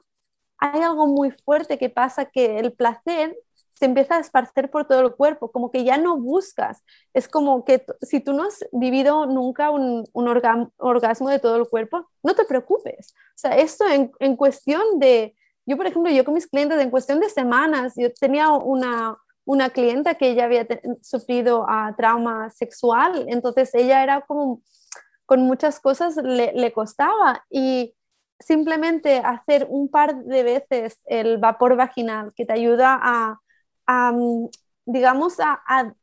hay algo muy fuerte que pasa que el placer se empieza a esparcer por todo el cuerpo, como que ya no buscas. Es como que si tú no has vivido nunca un, orgasmo de todo el cuerpo, no te preocupes. O sea, esto en, en, cuestión de, yo por ejemplo, yo con mis clientes, en cuestión de semanas, yo tenía una, una clienta que ella había sufrido a trauma sexual, entonces ella era como, con muchas cosas le, le costaba y simplemente hacer un par de veces el vapor vaginal que te ayuda a, digamos, a,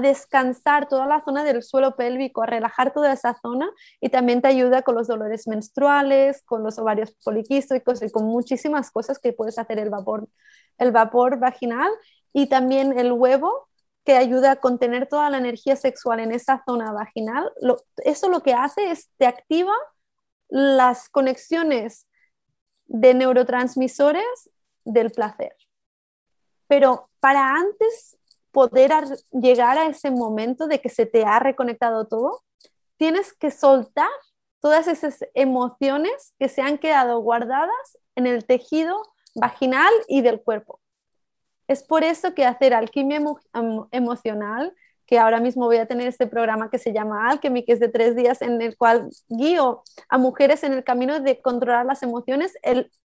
descansar toda la zona del suelo pélvico, a relajar toda esa zona y también te ayuda con los dolores menstruales, con los ovarios poliquísticos y con muchísimas cosas que puedes hacer el vapor, el vapor vaginal y también el huevo que ayuda a contener toda la energía sexual en esa zona vaginal. eso lo que hace es te activa las conexiones de neurotransmisores del placer. Pero para antes poder llegar a ese momento de que se te ha reconectado todo, tienes que soltar todas esas emociones que se han quedado guardadas en el tejido vaginal y del cuerpo. Es por eso que hacer alquimia emocional que ahora mismo voy a tener este programa que se llama Alchemy, que es de tres días, en el cual guío a mujeres en el camino de controlar las emociones.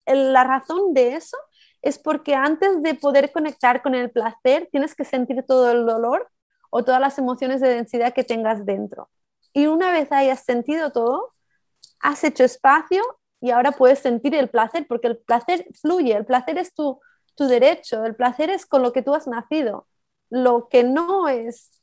la razón de eso es porque antes de poder conectar con el placer, tienes que sentir todo el dolor o todas las emociones de densidad que tengas dentro. Y una vez hayas sentido todo, has hecho espacio y ahora puedes sentir el placer, porque el placer fluye, el placer es tu, tu derecho, el placer es con lo que tú has nacido. Lo que no es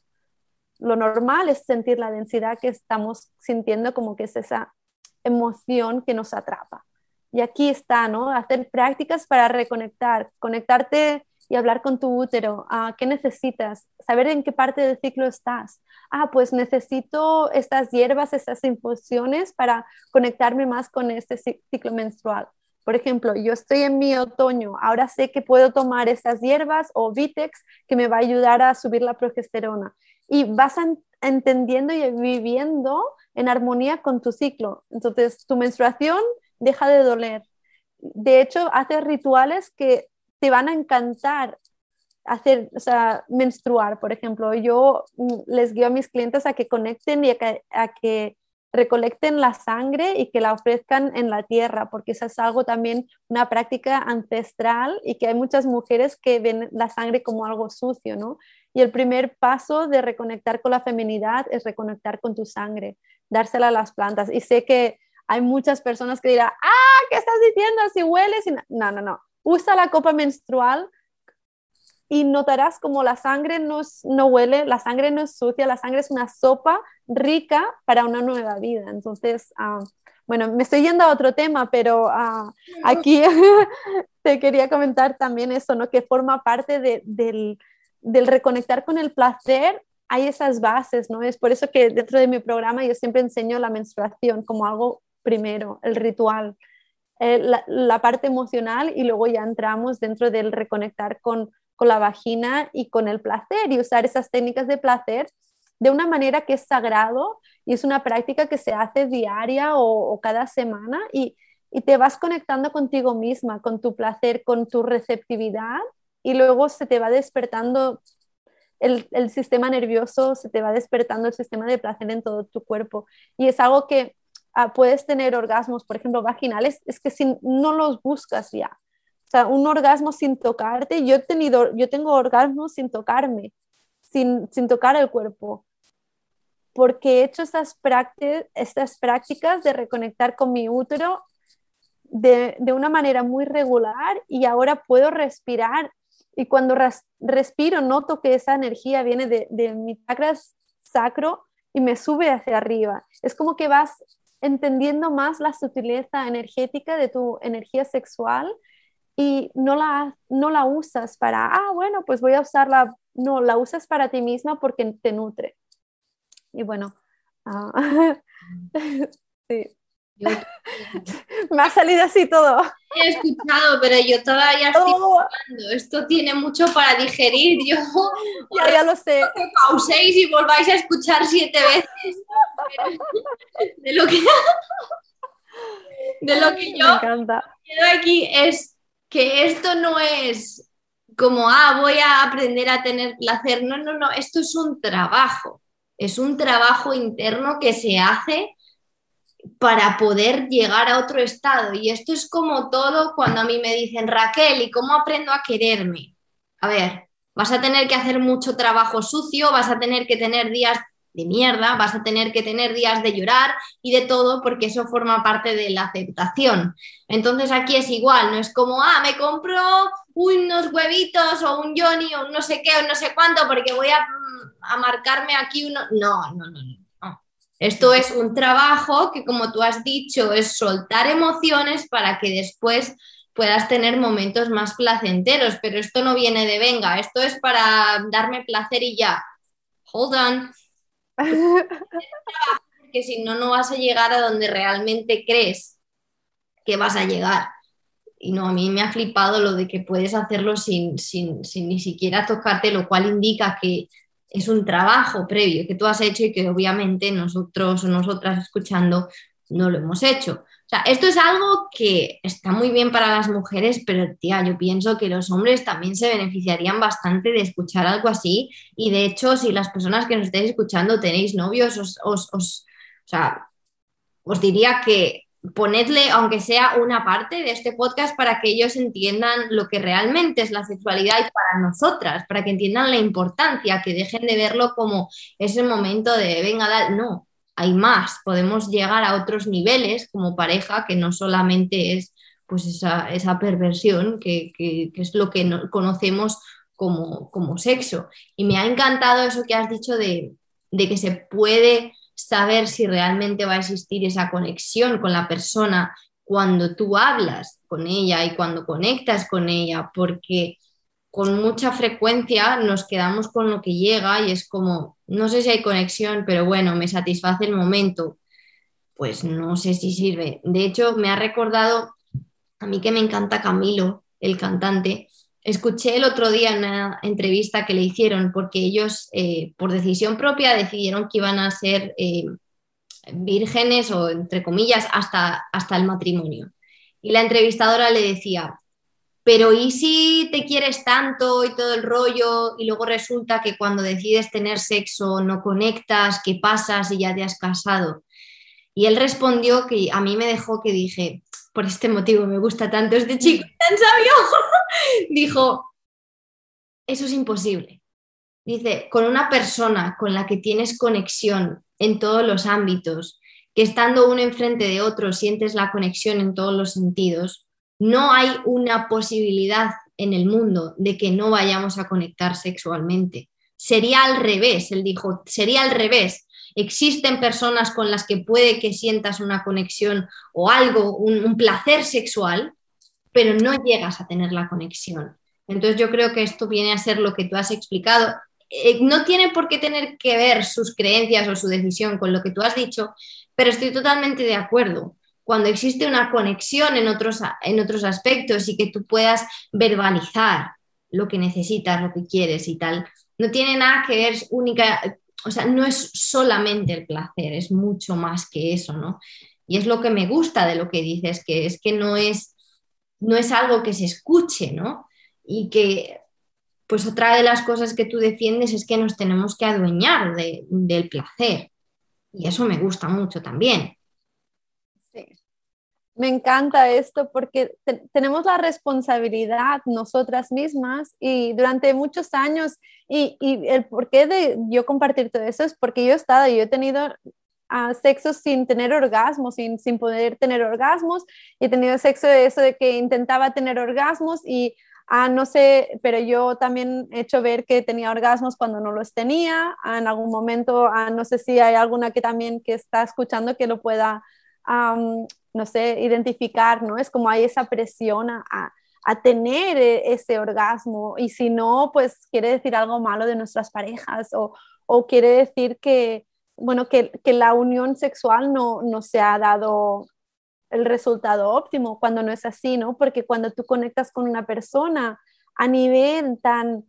lo normal es sentir la densidad que estamos sintiendo, como que es esa emoción que nos atrapa. Y aquí está, ¿no? Hacer prácticas para reconectar, conectarte y hablar con tu útero. Ah, ¿Qué necesitas? Saber en qué parte del ciclo estás. Ah, pues necesito estas hierbas, estas infusiones para conectarme más con este ciclo menstrual. Por ejemplo, yo estoy en mi otoño, ahora sé que puedo tomar estas hierbas o Vitex que me va a ayudar a subir la progesterona y vas a entendiendo y viviendo en armonía con tu ciclo. Entonces, tu menstruación deja de doler. De hecho, haces rituales que te van a encantar hacer, o sea, menstruar, por ejemplo. Yo mm, les guío a mis clientes a que conecten y a que, recolecten la sangre y que la ofrezcan en la tierra, porque eso es algo también, una práctica ancestral y que hay muchas mujeres que ven la sangre como algo sucio, ¿no? Y el primer paso de reconectar con la feminidad es reconectar con tu sangre, dársela a las plantas. Y sé que hay muchas personas que dirán, ah, ¿qué estás diciendo? Si hueles. No, no, no. Usa la copa menstrual y notarás como la sangre no, no huele, la sangre no es sucia, la sangre es una sopa rica para una nueva vida. Entonces, ah, bueno, me estoy yendo a otro tema, pero ah, aquí *laughs* te quería comentar también eso, ¿no? Que forma parte del, del reconectar con el placer hay esas bases, ¿no? Es por eso que dentro de mi programa yo siempre enseño la menstruación como algo primero, el ritual, eh, la, parte emocional y luego ya entramos dentro del reconectar con, con la vagina y con el placer y usar esas técnicas de placer de una manera que es sagrado y es una práctica que se hace diaria o, cada semana y, y, te vas conectando contigo misma, con tu placer, con tu receptividad y luego se te va despertando el, el, sistema nervioso, se te va despertando el sistema de placer en todo tu cuerpo y es algo que ah, puedes tener orgasmos, por ejemplo, vaginales, es que si no los buscas ya, sea, un orgasmo sin tocarte, yo he tenido, yo tengo orgasmos sin tocarme, sin, sin tocar el cuerpo, porque he hecho estas, prácticas, estas prácticas de reconectar con mi útero de, de, una manera muy regular y ahora puedo respirar. Y cuando respiro, noto que esa energía viene de, mi chakra sacro y me sube hacia arriba. Es como que vas entendiendo más la sutileza energética de tu energía sexual y no la, no la usas para, ah, bueno, pues voy a usarla, no, la usas para ti misma porque te nutre. Y bueno, ah, *laughs* sí. *laughs* Me ha salido así todo. He escuchado, pero yo todavía estoy oh. Esto tiene mucho para digerir. Yo *laughs* ya, ya lo sé. Que *laughs* pauséis y volváis a escuchar siete veces. De lo que, de lo que yo Me encanta. aquí es que esto no es como, ah, voy a aprender a tener placer. No, no, no, esto es un trabajo. Es un trabajo interno que se hace para poder llegar a otro estado. Y esto es como todo cuando a mí me dicen, Raquel, ¿y cómo aprendo a quererme? A ver, vas a tener que hacer mucho trabajo sucio, vas a tener que tener días de mierda, vas a tener que tener días de llorar y de todo porque eso forma parte de la aceptación. Entonces aquí es igual, no es como, ah, me compro unos huevitos o un Johnny o no sé qué o no sé cuánto porque voy a, mm, marcarme aquí uno. No, no, no, no. Esto es un trabajo que, como tú has dicho, es soltar emociones para que después puedas tener momentos más placenteros, pero esto no viene de venga, esto es para darme placer y ya. Hold on, *laughs* que si no, no vas a llegar a donde realmente crees que vas a llegar. Y no, a mí me ha flipado lo de que puedes hacerlo sin, sin, sin ni siquiera tocarte, lo cual indica que es un trabajo previo que tú has hecho y que obviamente nosotros o nosotras escuchando no lo hemos hecho sea, esto es algo que está muy bien para las mujeres, pero tía, yo pienso que los hombres también se beneficiarían bastante de escuchar algo así. Y de hecho, si las personas que nos estáis escuchando tenéis novios, os, os, os diría que ponedle, aunque sea una parte de este podcast, para que ellos entiendan lo que realmente es la sexualidad y para nosotras, para que entiendan la importancia, que dejen de verlo como ese momento de venga, no, hay más, podemos llegar a otros niveles como pareja que no solamente es pues esa, perversión que, es lo que conocemos como, como, sexo. Y me ha encantado eso que has dicho de, de que se puede saber si realmente va a existir esa conexión con la persona cuando tú hablas con ella y cuando conectas con ella, porque con mucha frecuencia nos quedamos con lo que llega y es como, no sé si hay conexión, pero bueno, me satisface el momento. Pues no sé si sirve. De hecho, me ha recordado a mí que me encanta Camilo, el cantante, escuché el otro día una entrevista que le hicieron porque ellos, eh, por decisión propia, decidieron que iban a ser eh, vírgenes o, entre comillas, hasta, hasta el matrimonio. Y la entrevistadora le decía, pero ¿y si te quieres tanto y todo el rollo y luego resulta que cuando decides tener sexo no conectas, que pasas y ya te has casado? Y él respondió que a mí me dejó que dije, por este motivo me gusta tanto este chico tan sabio, *laughs* dijo, eso es imposible. Dice, con una persona con la que tienes conexión en todos los ámbitos, que estando uno enfrente de otro sientes la conexión en todos los sentidos, no hay una posibilidad en el mundo de que no vayamos a conectar sexualmente. Sería al revés, él dijo, sería al revés. Existen personas con las que puede que sientas una conexión o algo, un, placer sexual, pero no llegas a tener la conexión. Entonces yo creo que esto viene a ser lo que tú has explicado. Eh, no tiene por qué tener que ver sus creencias o su decisión con lo que tú has dicho, pero estoy totalmente de acuerdo cuando existe una conexión en otros, en otros aspectos y que tú puedas verbalizar lo que necesitas, lo que quieres y tal, no tiene nada que ver única, o sea, no es solamente el placer, es mucho más que eso, ¿no? Y es lo que me gusta de lo que dices, que es que no es, no es algo que se escuche, ¿no? Y que, pues otra de las cosas que tú defiendes es que nos tenemos que adueñar del placer. Y eso me gusta mucho también. Me encanta esto porque tenemos la responsabilidad nosotras mismas y durante muchos años, y, el porqué de yo compartir todo eso es porque yo he estado, yo he tenido uh, sexo sin tener orgasmos, sin, sin poder tener orgasmos, y he tenido sexo de eso de que intentaba tener orgasmos y Ah, no sé, pero yo también he hecho ver que tenía orgasmos cuando no los tenía. Ah, en algún momento, ah, no sé si hay alguna que también que está escuchando que lo pueda no sé, identificar, ¿no? Es como hay esa presión a, a, tener e, ese orgasmo y si no, pues quiere decir algo malo de nuestras parejas o, o quiere decir que, bueno, que, que, la unión sexual no, no se ha dado el resultado óptimo cuando no es así, ¿no? Porque cuando tú conectas con una persona a nivel tan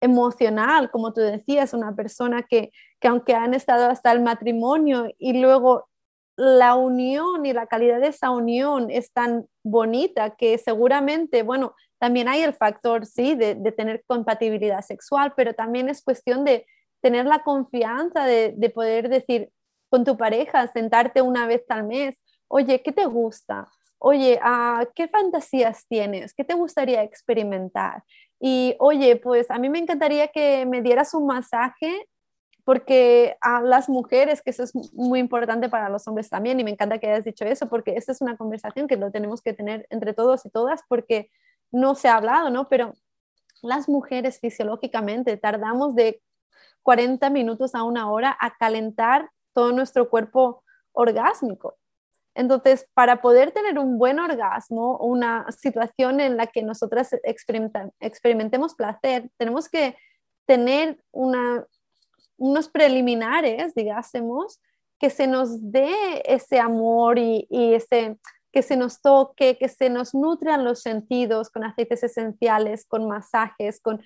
emocional, como tú decías, una persona que, que aunque han estado hasta el matrimonio y luego la unión y la calidad de esa unión es tan bonita que seguramente, bueno, también hay el factor, sí, de, tener compatibilidad sexual, pero también es cuestión de tener la confianza de, poder decir con tu pareja, sentarte una vez al mes, oye, ¿qué te gusta? Oye, ah, ¿qué fantasías tienes? ¿Qué te gustaría experimentar? Y oye, pues a mí me encantaría que me dieras un masaje porque a las mujeres, que eso es muy importante para los hombres también, y me encanta que hayas dicho eso, porque esta es una conversación que lo tenemos que tener entre todos y todas, porque no se ha hablado, ¿no? Pero las mujeres fisiológicamente tardamos de 40 minutos a una hora a calentar todo nuestro cuerpo orgásmico. Entonces, para poder tener un buen orgasmo, una situación en la que nosotras experimentemos placer, tenemos que tener una unos preliminares, digásemos, que se nos dé ese amor y, ese, que se nos toque, que se nos nutran los sentidos con aceites esenciales, con masajes, con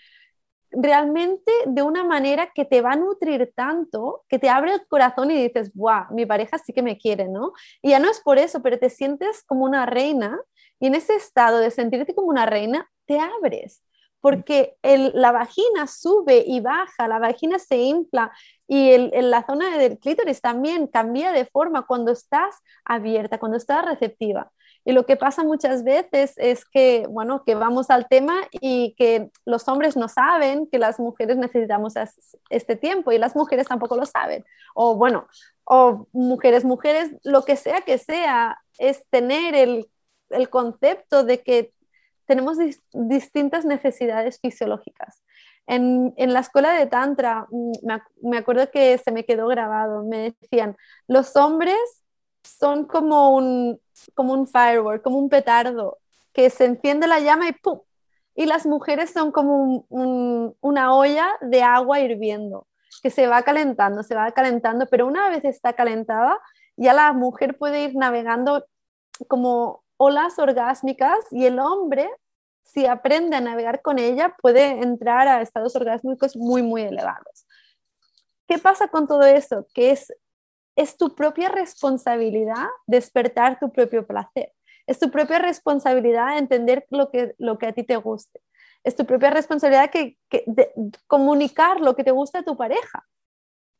realmente de una manera que te va a nutrir tanto, que te abre el corazón y dices, wow, mi pareja sí que me quiere, ¿no? Y ya no es por eso, pero te sientes como una reina y en ese estado de sentirte como una reina, te abres porque la vagina sube y baja, la vagina se infla y la zona del clítoris también cambia de forma cuando estás abierta, cuando estás receptiva. Y lo que pasa muchas veces es que, bueno, que vamos al tema y que los hombres no saben que las mujeres necesitamos este tiempo y las mujeres tampoco lo saben. O bueno, o mujeres, mujeres, lo que sea que sea, es tener el, el concepto de que tenemos distintas necesidades fisiológicas. En, la escuela de Tantra, mm, me, acuerdo que se me quedó grabado, me decían, los hombres son como un, como un firework, como un petardo, que se enciende la llama y ¡pum! Y las mujeres son como una olla de agua hirviendo, que se va calentando, se va calentando, pero una vez está calentada, ya la mujer puede ir navegando como olas orgásmicas y el hombre si aprende a navegar con ella, puede entrar a estados orgásmicos muy, muy elevados. ¿Qué pasa con todo eso? Que es, es tu propia responsabilidad despertar tu propio placer. Es tu propia responsabilidad entender lo que, lo que a ti te guste. Es tu propia responsabilidad que, comunicar lo que te gusta a tu pareja.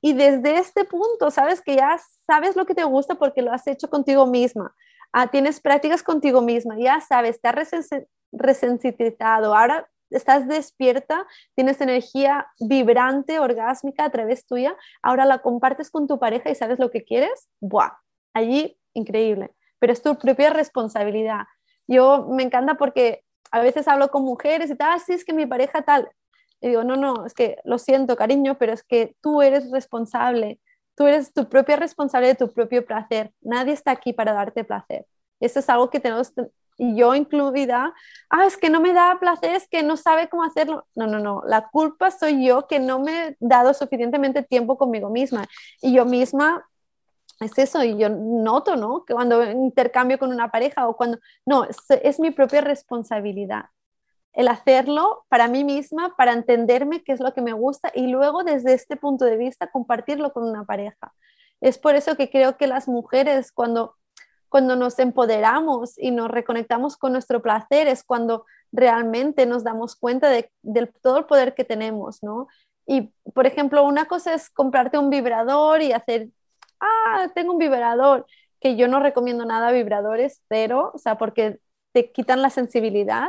Y desde este punto, sabes que ya sabes lo que te gusta porque lo has hecho contigo misma. Ah, tienes prácticas contigo misma, ya sabes, has resensitizado, ahora estás despierta, tienes energía vibrante, orgásmica a través tuya, ahora la compartes con tu pareja y sabes lo que quieres, ¡buah! Allí, increíble, pero es tu propia responsabilidad. Yo me encanta porque a veces hablo con mujeres y tal, ah, sí, es que mi pareja tal. Y digo, no, no, es que lo siento, cariño, pero es que tú eres responsable, tú eres tu propia responsable de tu propio placer. Nadie está aquí para darte placer. Eso es algo que tenemos, y yo incluida, ah, es que no me da placer, es que no sabe cómo hacerlo. No, no, no, la culpa soy yo que no me he dado suficientemente tiempo conmigo misma. Y yo misma es eso, y yo noto, ¿no? Que cuando intercambio con una pareja o cuando, no, es, mi propia responsabilidad. El hacerlo para mí misma, para entenderme qué es lo que me gusta y luego desde este punto de vista compartirlo con una pareja. Es por eso que creo que las mujeres cuando, cuando nos empoderamos y nos reconectamos con nuestro placer es cuando realmente nos damos cuenta de, de todo el poder que tenemos, ¿no? Y, por ejemplo, una cosa es comprarte un vibrador y hacer ah, tengo un vibrador, que yo no recomiendo nada vibradores, pero, o sea, porque te quitan la sensibilidad,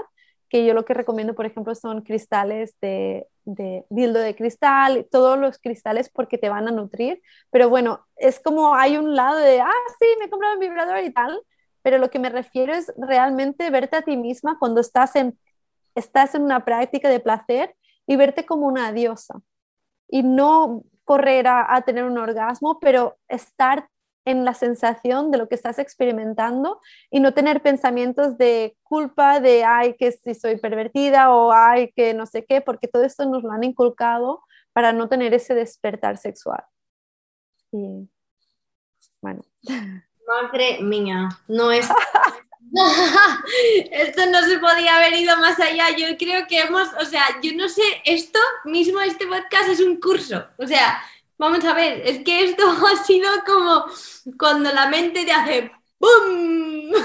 que yo lo que recomiendo, por ejemplo, son cristales de, de dildo de cristal, todos los cristales porque te van a nutrir, pero bueno, es como hay un lado de, ah, sí, me he comprado un vibrador y tal, pero lo que me refiero es realmente verte a ti misma cuando estás en, estás en una práctica de placer y verte como una diosa. Y no correr a, tener un orgasmo, pero estar en la sensación de lo que estás experimentando y no tener pensamientos de culpa, de ay, que si soy pervertida o ay, que no sé qué, porque todo esto nos lo han inculcado para no tener ese despertar sexual. Y bueno. Madre mía, no es *laughs* esto no se podía haber ido más allá. Yo creo que hemos, o sea, yo no sé, esto mismo, este podcast es un curso. O sea, vamos a ver, es que esto *laughs* ha sido como cuando la mente te hace ¡Bum! *laughs*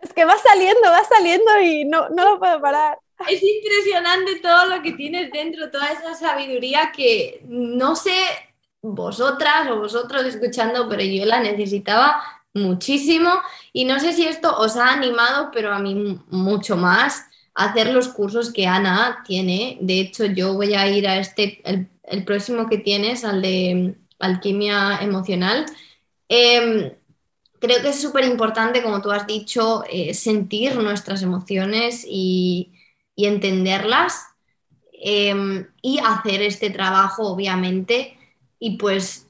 Es que va saliendo, va saliendo y no, no lo puedo parar. Es impresionante todo lo que tienes dentro, toda esa sabiduría que no sé vosotras o vosotros escuchando, pero yo la necesitaba muchísimo y no sé si esto os ha animado, pero a mí mucho más a hacer los cursos que Ana tiene. De hecho, yo voy a ir a este, el, próximo que tienes, al de alquimia emocional. Em, creo que es súper importante, como tú has dicho, eh, sentir nuestras emociones y, entenderlas em, y hacer este trabajo, obviamente. Y pues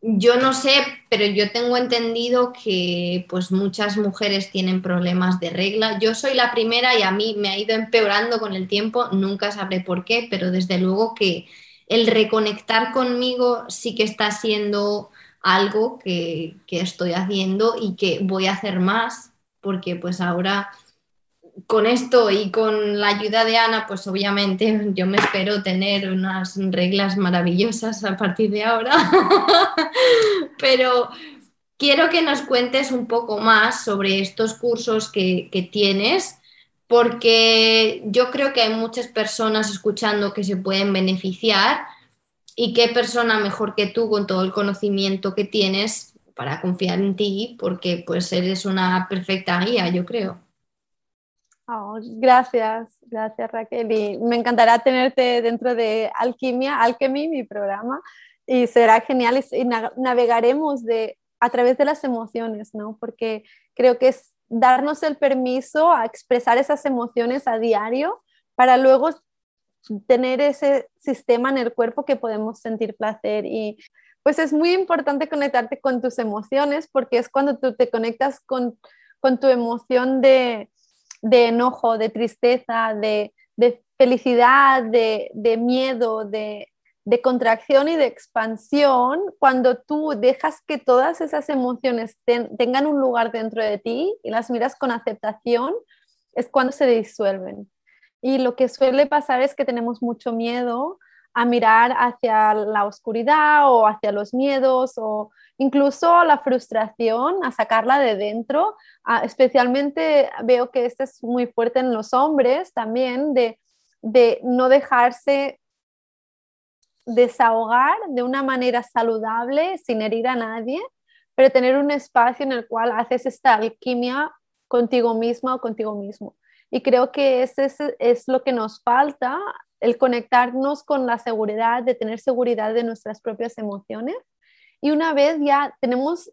yo no sé, pero yo tengo entendido que pues muchas mujeres tienen problemas de regla. Yo soy la primera y a mí me ha ido empeorando con el tiempo, nunca sabré por qué, pero desde luego que el reconectar conmigo sí que está siendo algo que, que estoy haciendo y que voy a hacer más, porque pues ahora con esto y con la ayuda de Ana, pues obviamente yo me espero tener unas reglas maravillosas a partir de ahora. *laughs* Pero quiero que nos cuentes un poco más sobre estos cursos que, tienes, porque yo creo que hay muchas personas escuchando que se pueden beneficiar y qué persona mejor que tú con todo el conocimiento que tienes para confiar en ti, porque pues eres una perfecta guía, yo creo. Oh, gracias, gracias Raquel. Y me encantará tenerte dentro de Alquimia, Alchemy, mi programa, y será genial y, navegaremos de, a través de las emociones, ¿no? Porque creo que es darnos el permiso a expresar esas emociones a diario para luego tener ese sistema en el cuerpo que podemos sentir placer. Y pues es muy importante conectarte con tus emociones porque es cuando tú te conectas con, con tu emoción de, de enojo, de tristeza, de, felicidad, de, miedo, de, contracción y de expansión, cuando tú dejas que todas esas emociones tengan un lugar dentro de ti y las miras con aceptación, es cuando se disuelven. Y lo que suele pasar es que tenemos mucho miedo a mirar hacia la oscuridad o hacia los miedos o incluso la frustración, a sacarla de dentro. Ah, especialmente veo que esto es muy fuerte en los hombres también, de, de no dejarse desahogar de una manera saludable, sin herir a nadie, pero tener un espacio en el cual haces esta alquimia contigo misma o contigo mismo. Y creo que ese es, lo que nos falta, el conectarnos con la seguridad, de tener seguridad de nuestras propias emociones. Y una vez ya tenemos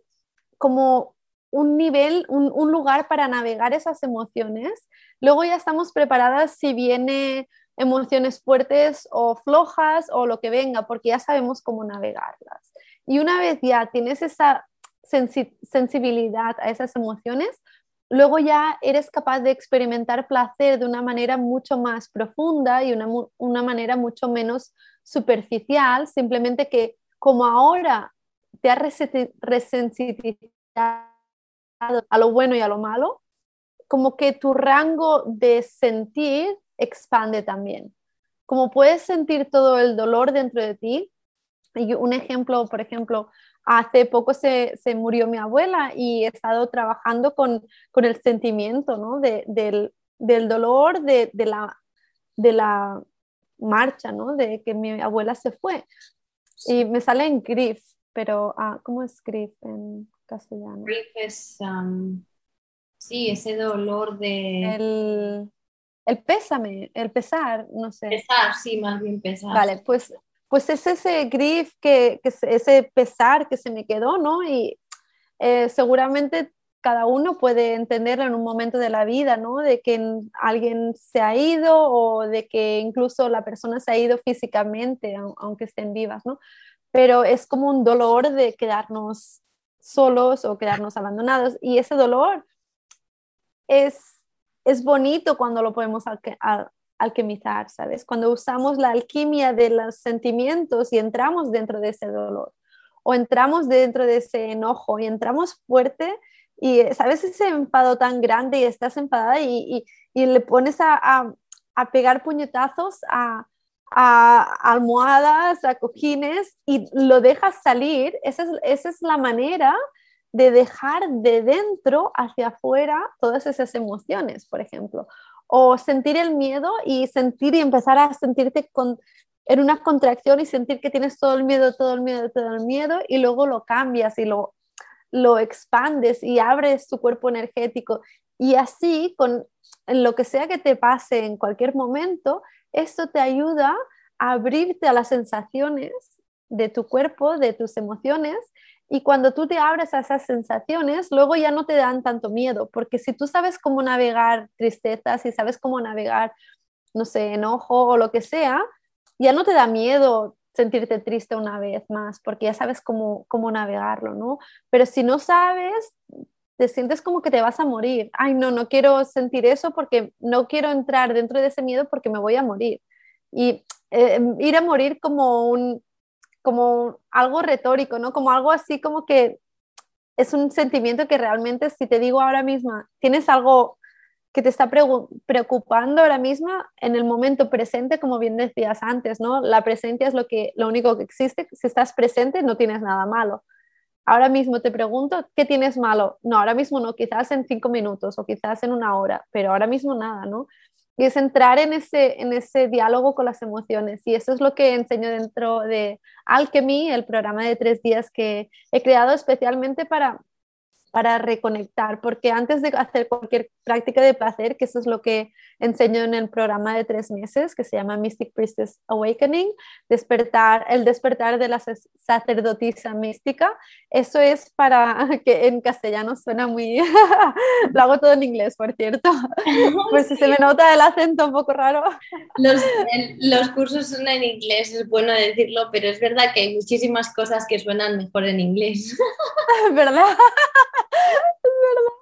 como un nivel, un lugar para navegar esas emociones, luego ya estamos preparadas si viene emociones fuertes o flojas o lo que venga, porque ya sabemos cómo navegarlas. Y una vez ya tienes esa sensibilidad a esas emociones, luego ya eres capaz de experimentar placer de una manera mucho más profunda y una, una manera mucho menos superficial, simplemente que como ahora te has resensibilizado a lo bueno y a lo malo, como que tu rango de sentir expande también. Como puedes sentir todo el dolor dentro de ti, y un ejemplo, por ejemplo, hace poco se, murió mi abuela y he estado trabajando con, el sentimiento ¿no? del, dolor de, la, de la marcha, ¿no? de que mi abuela se fue. Y me sale en grief, pero ah, ¿cómo es grief en castellano? Grief es, um, sí, ese dolor de... El, el pésame, el pesar, no sé. Pesar, sí, más bien pesar. Vale, pues, pues es ese grief, que, que ese pesar que se me quedó, ¿no? Y eh, seguramente cada uno puede entenderlo en un momento de la vida, ¿no? De que alguien se ha ido o de que incluso la persona se ha ido físicamente, aunque estén vivas, ¿no? Pero es como un dolor de quedarnos solos o quedarnos abandonados y ese dolor es es bonito cuando lo podemos alquimizar, ¿sabes? Cuando usamos la alquimia de los sentimientos y entramos dentro de ese dolor o entramos dentro de ese enojo y entramos fuerte y, ¿sabes? Ese enfado tan grande y estás enfadada y, le pones a, pegar puñetazos a, almohadas, a cojines y lo dejas salir, esa es, esa es la manera de dejar de dentro hacia afuera todas esas emociones, por ejemplo. O sentir el miedo y sentir y empezar a sentirte con, en una contracción y sentir que tienes todo el miedo, todo el miedo, todo el miedo y luego lo cambias y lo, lo expandes y abres tu cuerpo energético. Y así, con lo que sea que te pase en cualquier momento, esto te ayuda a abrirte a las sensaciones de tu cuerpo, de tus emociones y cuando tú te abres a esas sensaciones, luego ya no te dan tanto miedo, porque si tú sabes cómo navegar tristeza, si sabes cómo navegar, no sé, enojo o lo que sea, ya no te da miedo sentirte triste una vez más, porque ya sabes cómo, cómo navegarlo, ¿no? Pero si no sabes, te sientes como que te vas a morir. Ay, no, no quiero sentir eso porque no quiero entrar dentro de ese miedo porque me voy a morir. Y eh, ir a morir como un, como algo retórico, ¿no? Como algo así como que es un sentimiento que realmente si te digo ahora misma, tienes algo que te está preocupando ahora mismo en el momento presente, como bien decías antes, ¿no? La presencia es lo, que, lo único que existe. Si estás presente, no tienes nada malo. Ahora mismo te pregunto, ¿qué tienes malo? No, ahora mismo no, quizás en cinco minutos o quizás en una hora, pero ahora mismo nada, ¿no? Y es entrar en ese, en ese diálogo con las emociones. Y eso es lo que enseño dentro de Alchemy, el programa de tres días que he creado especialmente para para reconectar, porque antes de hacer cualquier práctica de placer, que eso es lo que enseño en el programa de tres meses, que se llama Mystic Priestess Awakening, despertar, el despertar de la sacerdotisa mística, eso es para, *laughs* que en castellano suena muy, *laughs* lo hago todo en inglés, por cierto, *laughs* pues si se me nota el acento un poco raro. Los, los cursos son en inglés, es bueno decirlo, pero es verdad que hay muchísimas cosas que suenan mejor en inglés. ¿Verdad? es verdad.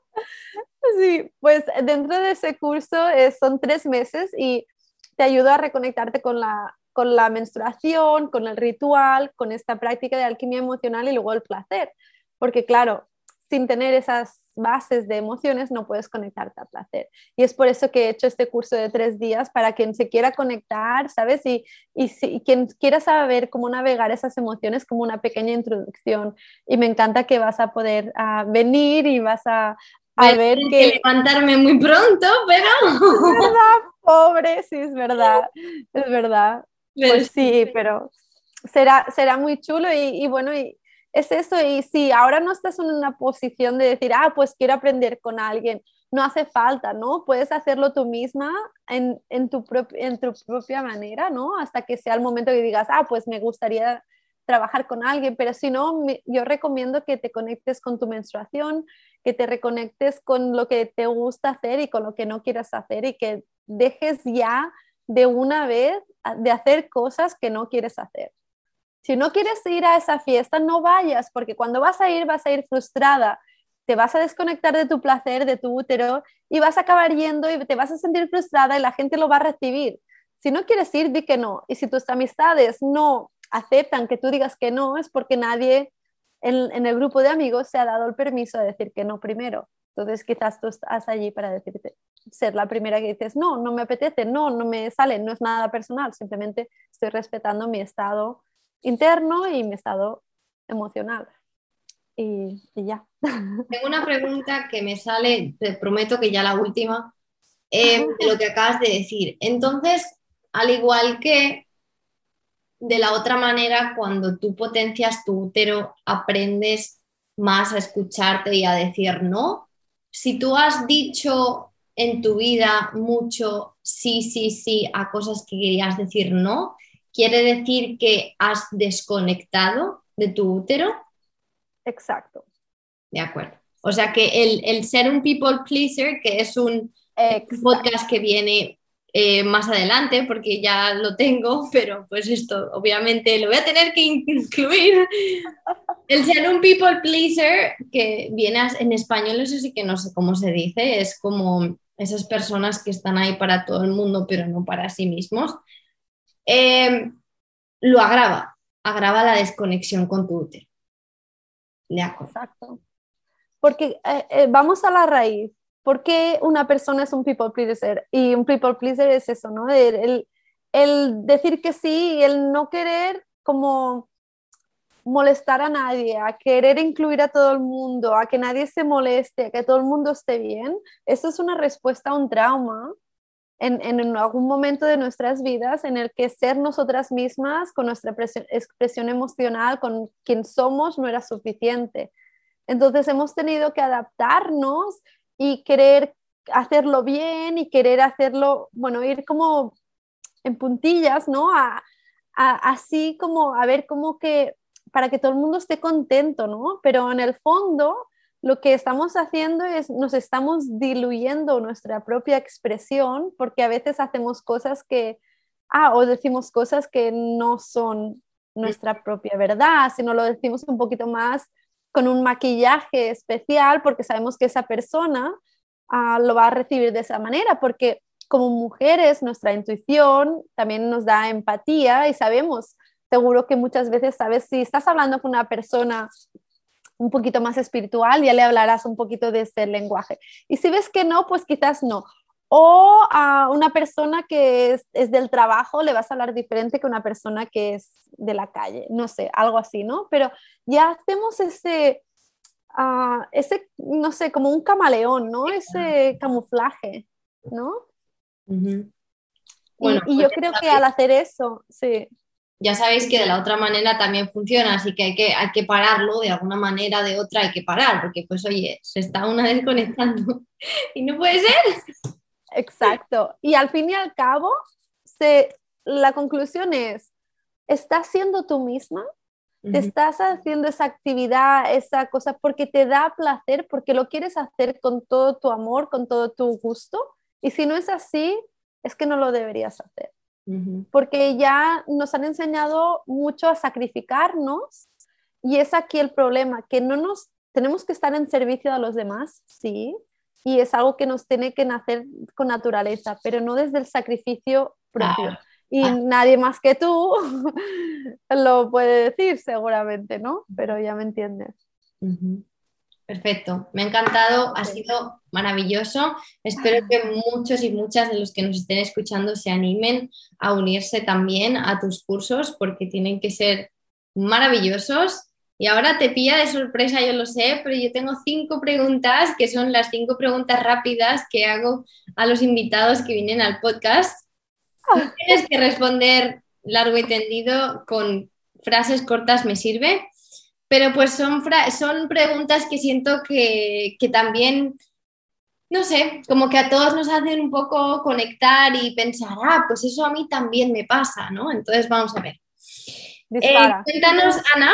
Sí, pues dentro de ese curso eh, son tres meses y te ayuda a reconectarte con la, con la menstruación, con el ritual, con esta práctica de alquimia emocional y luego el placer. Porque claro, sin tener esas bases de emociones no puedes conectarte al placer. Y es por eso que he hecho este curso de tres días para quien se quiera conectar, ¿sabes? Y, y, si, quien quiera saber cómo navegar esas emociones como una pequeña introducción. Y me encanta que vas a poder ah, venir y vas a, a ver que... levantarme muy pronto, pero... Es verdad, pobre, sí, es verdad, es verdad. Pues sí, pero será, será muy chulo y, y bueno, y, es eso, y si ahora no estás en una posición de decir, ah, pues quiero aprender con alguien, no hace falta, ¿no? Puedes hacerlo tú misma en, tu, en tu propia manera, ¿no? Hasta que sea el momento que digas, ah, pues me gustaría trabajar con alguien, pero si no, yo recomiendo que te conectes con tu menstruación, que te reconectes con lo que te gusta hacer y con lo que no quieras hacer y que dejes ya de una vez de hacer cosas que no quieres hacer. Si no quieres ir a esa fiesta, no vayas, porque cuando vas a ir vas a ir frustrada, te vas a desconectar de tu placer, de tu útero, y vas a acabar yendo y te vas a sentir frustrada y la gente lo va a recibir. Si no quieres ir, di que no. Y si tus amistades no aceptan que tú digas que no, es porque nadie en, el grupo de amigos se ha dado el permiso de decir que no primero. Entonces quizás tú estás allí para decirte, ser la primera que dices, no, no me apetece, no, no me sale, no es nada personal, simplemente estoy respetando mi estado interno y mi estado emocional. Y, ya. *laughs* Tengo una pregunta que me sale, te prometo que ya la última, eh, de lo que acabas de decir. Entonces, al igual que de la otra manera, cuando tú potencias tu útero, aprendes más a escucharte y a decir no. Si tú has dicho en tu vida mucho sí, sí, sí a cosas que querías decir no, quiere decir que has desconectado de tu útero. Exacto. De acuerdo. O sea que el, ser un people pleaser, que es un podcast que viene eh, más adelante, porque ya lo tengo, *laughs* pero pues esto obviamente lo voy a tener que incluir. El ser un people pleaser, que viene en español, eso sí que no sé cómo se dice, es como esas personas que están ahí para todo el mundo, pero no para sí mismos. Em, lo agrava, agrava la desconexión con tu útero. De acuerdo. Exacto. Porque eh, eh, vamos a la raíz. ¿Por qué una persona es un people pleaser? Y un people pleaser es eso, ¿no? El, el decir que sí y el no querer como molestar a nadie, a querer incluir a todo el mundo, a que nadie se moleste, a que todo el mundo esté bien, eso es una respuesta a un trauma en, algún momento de nuestras vidas en el que ser nosotras mismas con nuestra expresión emocional, con quien somos, no era suficiente. Entonces hemos tenido que adaptarnos y querer hacerlo bien y querer hacerlo, bueno, ir como en puntillas, ¿no? así como a ver cómo que, para que todo el mundo esté contento, ¿no? Pero en el fondo lo que estamos haciendo es nos estamos diluyendo nuestra propia expresión porque a veces hacemos cosas que, ah, o decimos cosas que no son nuestra propia verdad, sino lo decimos un poquito más con un maquillaje especial porque sabemos que esa persona ah, lo va a recibir de esa manera, porque como mujeres nuestra intuición también nos da empatía y sabemos, seguro que muchas veces sabes si estás hablando con una persona un poquito más espiritual, ya le hablarás un poquito de ese lenguaje. Y si ves que no, pues quizás no. O a una persona que es, del trabajo le vas a hablar diferente que una persona que es de la calle, no sé, algo así, ¿no? Pero ya hacemos ese, uh, ese no sé, como un camaleón, ¿no? Ese camuflaje, ¿no? y, y, yo pues creo que al hacer eso, sí ya sabéis que de la otra manera también funciona, así que hay que, hay que pararlo de alguna manera, de otra hay que parar, porque pues oye, se está una *laughs* desconectando y no puede ser. Exacto. Y al fin y al cabo, se, la conclusión es, ¿estás siendo tú misma? ¿Te estás haciendo esa actividad, esa cosa porque te da placer, porque lo quieres hacer con todo tu amor, con todo tu gusto? Y si no es así, es que no lo deberías hacer porque ya nos han enseñado mucho a sacrificarnos y es aquí el problema, que no nos tenemos que estar en servicio a los demás, sí, y es algo que nos tiene que nacer con naturaleza, pero no desde el sacrificio propio. Y ah. nadie más que tú *laughs* lo puede decir seguramente, ¿no? Pero ya me entiendes. Perfecto, me ha encantado, ha sido maravilloso. Espero que muchos y muchas de los que nos estén escuchando se animen a unirse también a tus cursos porque tienen que ser maravillosos. Y ahora te pilla de sorpresa, yo lo sé, pero yo tengo cinco preguntas que son las cinco preguntas rápidas que hago a los invitados que vienen al podcast. Tienes que responder largo y tendido con frases cortas, me sirve pero pues son, son preguntas que siento que, también, no sé, como que a todos nos hacen un poco conectar y pensar, ah, pues eso a mí también me pasa, ¿no? Entonces vamos a ver. Eh, cuéntanos, Ana,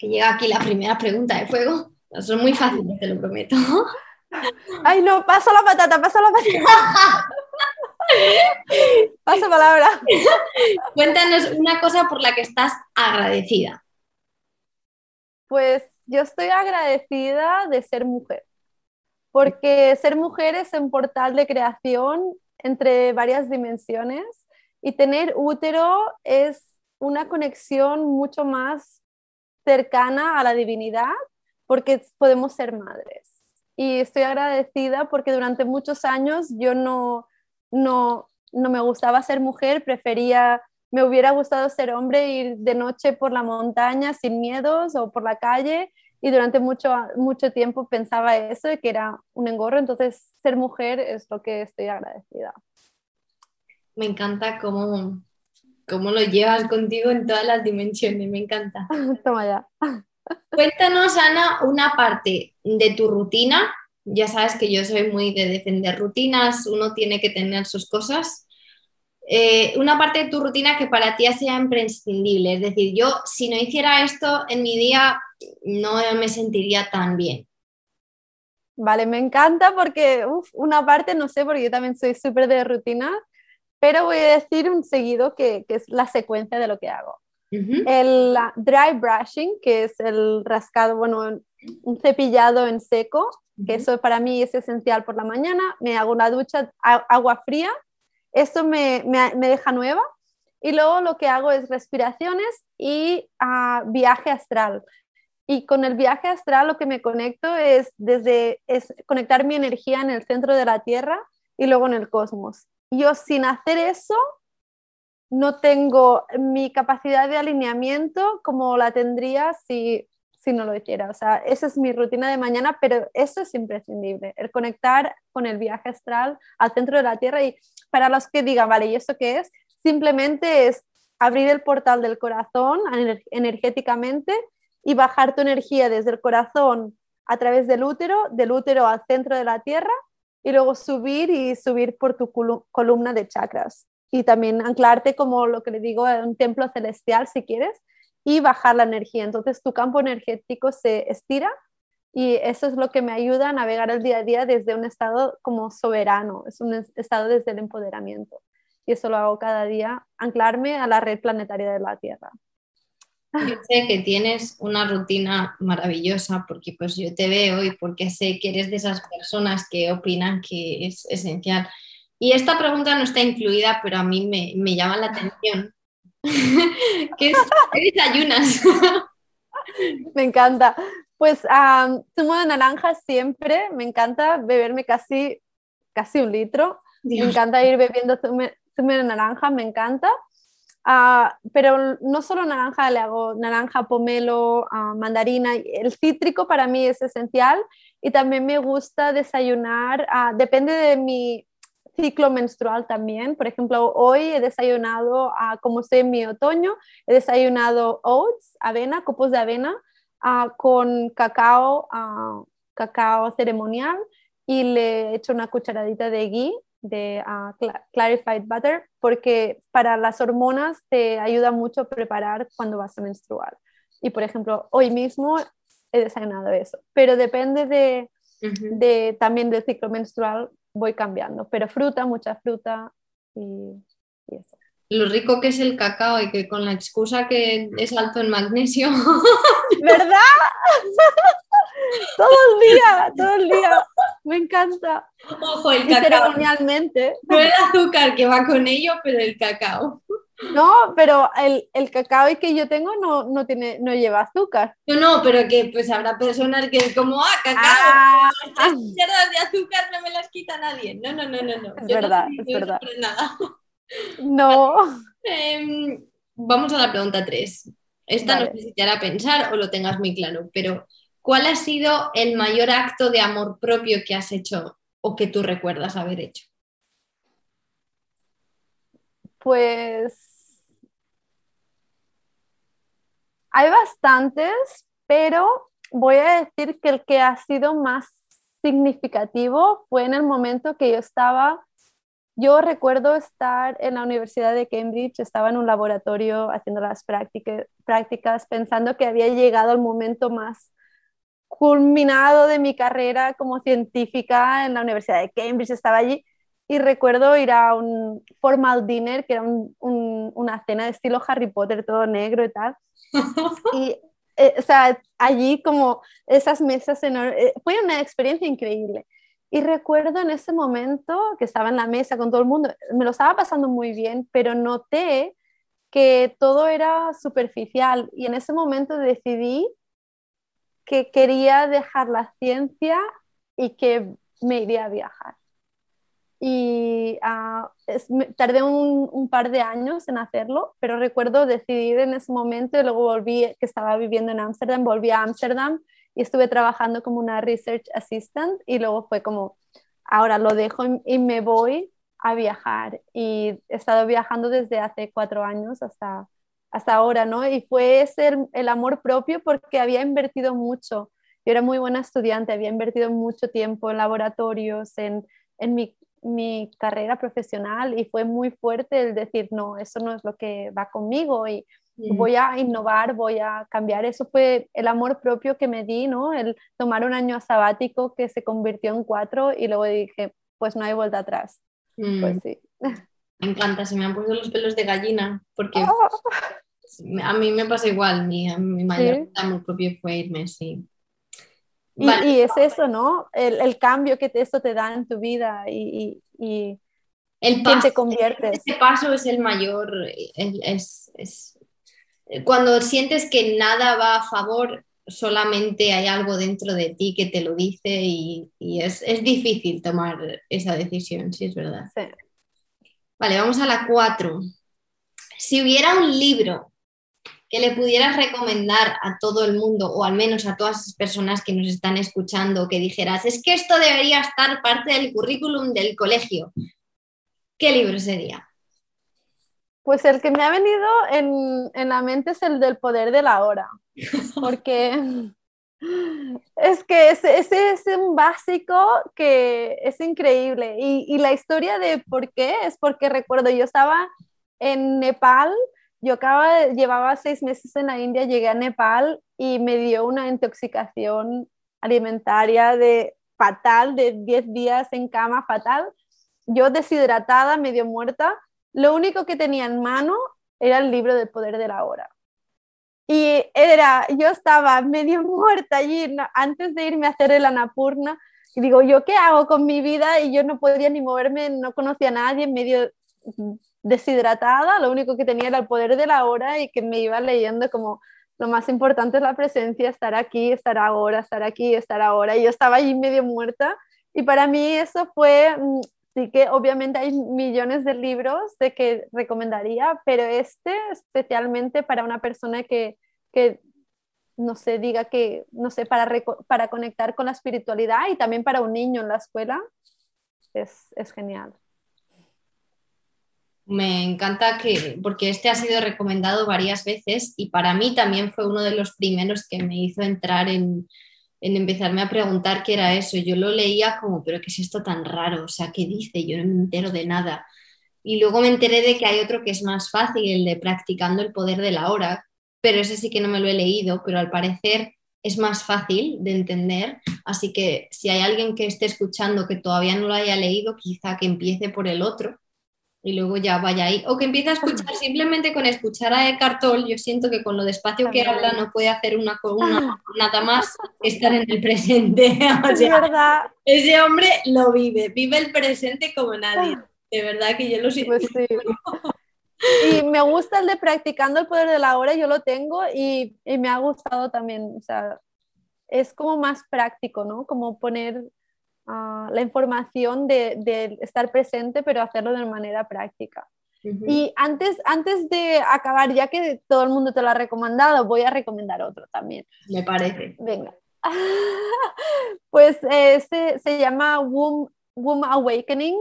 que llega aquí la primera pregunta de fuego. Son muy fáciles, te lo prometo. Ay, no, paso la patata, paso la patata. *laughs* paso palabra. Cuéntanos una cosa por la que estás agradecida. Pues yo estoy agradecida de ser mujer, porque ser mujer es un portal de creación entre varias dimensiones y tener útero es una conexión mucho más cercana a la divinidad porque podemos ser madres. Y estoy agradecida porque durante muchos años yo no, no, no me gustaba ser mujer, prefería me hubiera gustado ser hombre, ir de noche por la montaña sin miedos o por la calle y durante mucho, mucho tiempo pensaba eso, que era un engorro, entonces ser mujer es lo que estoy agradecida. Me encanta cómo, cómo lo llevas contigo en todas las dimensiones, me encanta. *laughs* Toma ya. Cuéntanos, Ana, una parte de tu rutina. Ya sabes que yo soy muy de defender rutinas, uno tiene que tener sus cosas. Eh, una parte de tu rutina que para ti sea imprescindible. Es decir, yo si no hiciera esto en mi día, no me sentiría tan bien. Vale, me encanta porque una parte, no sé, porque yo también soy súper de rutina, pero voy a decir un seguido que, es la secuencia de lo que hago. El dry brushing, que es el rascado, bueno, un cepillado en seco, que eso para mí es esencial por la mañana. Me hago una ducha, agua fría, esto me, deja nueva. Y luego lo que hago es respiraciones y ah, viaje astral. Y con el viaje astral lo que me conecto es desde es conectar mi energía en el centro de la Tierra y luego en el cosmos. Yo sin hacer eso no tengo mi capacidad de alineamiento como la tendría si si no lo hiciera. O sea, esa es mi rutina de mañana, pero eso es imprescindible, el conectar con el viaje astral al centro de la Tierra. Y para los que digan, vale, ¿y eso qué es? Simplemente es abrir el portal del corazón energéticamente y bajar tu energía desde el corazón a través del útero, del útero al centro de la Tierra y luego subir y subir por tu columna de chakras. Y también anclarte como lo que le digo, en un templo celestial si quieres, y bajar la energía. Entonces tu campo energético se estira y eso es lo que me ayuda a navegar el día a día desde un estado como soberano, es un estado desde el empoderamiento. Y eso lo hago cada día, anclarme a la red planetaria de la Tierra. Yo sé que tienes una rutina maravillosa porque pues yo te veo y porque sé que eres de esas personas que opinan que es esencial. Y esta pregunta no está incluida, pero a mí me, me llama la atención *laughs* ¿Qué, desayunas? *laughs* me encanta. Pues zumo de naranja siempre, me encanta beberme casi, casi un litro. Me encanta ir bebiendo zumo, de naranja, me encanta. Ah, pero no solo naranja, le hago naranja, pomelo, uh, mandarina. El cítrico para mí es esencial y también me gusta desayunar, ah, depende de mi, ciclo menstrual también. Por ejemplo, hoy he desayunado, uh, como estoy en mi otoño, he desayunado oats, avena, copos de avena, uh, con cacao, uh, cacao ceremonial y le he hecho una cucharadita de ghee, de clarified butter, porque para las hormonas te ayuda mucho a preparar cuando vas a menstruar. Y por ejemplo, hoy mismo he desayunado eso, pero depende de, de también del ciclo menstrual voy cambiando, pero fruta, mucha fruta y, eso. Lo rico que es el cacao y que con la excusa que es alto en magnesio. *laughs* ¿Verdad? *laughs* todo el día, todo el día. Me encanta. Ojo, el cacao. Ceremonialmente. No el azúcar que va con ello, pero el cacao. No, pero el, el cacao que yo tengo no, no, tiene, no lleva azúcar. No, no, pero que pues habrá personas que es como, ah, cacao, ah, las de azúcar no me las quita nadie. No, no, no, no, no. Es verdad, es verdad. Nada. No. Em, vamos a la pregunta 3. Esta no sé si te hará pensar o lo tengas muy claro, pero ¿cuál ha sido el mayor acto de amor propio que has hecho o que tú recuerdas haber hecho? Pues Hay bastantes, pero voy a decir que el que ha sido más significativo fue en el momento que yo estaba, yo recuerdo estar en la Universidad de Cambridge, estaba en un laboratorio haciendo las prácticas, pensando que había llegado el momento más culminado de mi carrera como científica en la Universidad de Cambridge, estaba allí y recuerdo ir a un formal dinner, que era una cena de estilo Harry Potter, todo negro y tal. *laughs* y, eh, o sea, allí como esas mesas enormes, eh, fue una experiencia increíble. Y recuerdo en ese momento que estaba en la mesa con todo el mundo, me lo estaba pasando muy bien, pero noté que todo era superficial y en ese momento decidí que quería dejar la ciencia y que me iría a viajar. Y ah, tardé un, par de años en hacerlo, pero recuerdo decidir en ese momento y luego volví, que estaba viviendo en Ámsterdam, volví a Ámsterdam estuve trabajando como una research assistant y luego fue como, ahora lo dejo y, me voy a viajar y he estado viajando desde hace cuatro años hasta, hasta ahora, ¿no? Y fue ese el, amor propio porque había invertido mucho. Yo era muy buena estudiante, había invertido mucho tiempo en laboratorios, en, en mi mi carrera profesional y fue muy fuerte el decir, no, eso no es lo que va conmigo voy a innovar, voy a cambiar. Eso fue el amor propio que me di, ¿no? El tomar un año sabático que se convirtió en cuatro y luego dije, pues no hay vuelta atrás. Pues mm. sí. Me encanta, se me han puesto los pelos de gallina porque ah. *laughs* a mí me pasa igual, mi, mi mayor amor propio fue irme, sí. Y, es eso, ¿no? El, cambio que esto te da en tu vida y, el paso, te conviertes. Ese paso es el mayor, es, cuando sientes que nada va a favor, solamente hay algo dentro de ti que te lo dice y, es, difícil tomar esa decisión, sí es verdad. Vale, vamos a la cuatro. Si hubiera un libro que le pudieras recomendar a todo el mundo, o al menos a todas las personas que nos están escuchando, que dijeras, es que esto debería estar parte del currículum del colegio? ¿Qué libro sería? Pues el que me ha venido en, la mente es el del poder de la hora, porque *laughs* es que ese, es un básico que es increíble. Y, y la historia de por qué es porque recuerdo, yo estaba en Nepal yo acaba, llevaba seis meses en la India, llegué a Nepal y me dio una intoxicación alimentaria de fatal, de 10 días en cama fatal. Yo deshidratada, medio muerta. Lo único que tenía en mano era el libro del poder de la hora. Y era, yo estaba medio *laughs* muerta allí antes de irme a hacer el Anapurna. Y digo, ¿yo qué hago con mi vida? Y yo no podía ni moverme, no conocía a nadie, medio deshidratada, lo único que tenía era el poder de la hora y que me iba leyendo como lo más importante es la presencia, estar aquí, estar ahora, estar aquí, estar ahora. Y yo estaba allí medio muerta y para mí eso fue, mm, sí que obviamente hay millones de libros de que recomendaría, pero este especialmente para una persona que, que no sé, diga que, no sé, para, para conectar con la espiritualidad y también para un niño en la escuela, es, es genial. Me encanta que, porque este ha sido recomendado varias veces y para mí también fue uno de los primeros que me hizo entrar en, en empezarme a preguntar qué era eso. Yo lo leía como, pero ¿qué es esto tan raro? O sea, ¿qué dice? Yo no me entero de nada. Y luego me enteré de que hay otro que es más fácil, el de practicando el poder de la hora, pero ese sí que no me lo he leído, pero al parecer es más fácil de entender. Así que si hay alguien que esté escuchando que todavía no lo haya leído, quizá que empiece por el otro y luego ya vaya ahí. O que empiece a escuchar simplemente con escuchar a Eckhart Tolle. Yo siento que con lo despacio que habla no puede hacer una, una *laughs* nada más que estar en el presente. *laughs* verdad. Ese hombre lo vive, vive el presente como nadie. De verdad que yo lo siento. Pues y me me gusta el de practicando el poder de la hora, yo lo tengo y, y me ha gustado también. O sea, es como más práctico, ¿no? Como poner uh, la información de, de, estar presente, pero hacerlo de manera práctica. Uh -huh. Y antes, antes de acabar, ya que todo el mundo te lo ha recomendado, voy a recomendar otro también. Me parece. Venga. *laughs* pues este se llama Womb, Womb Awakening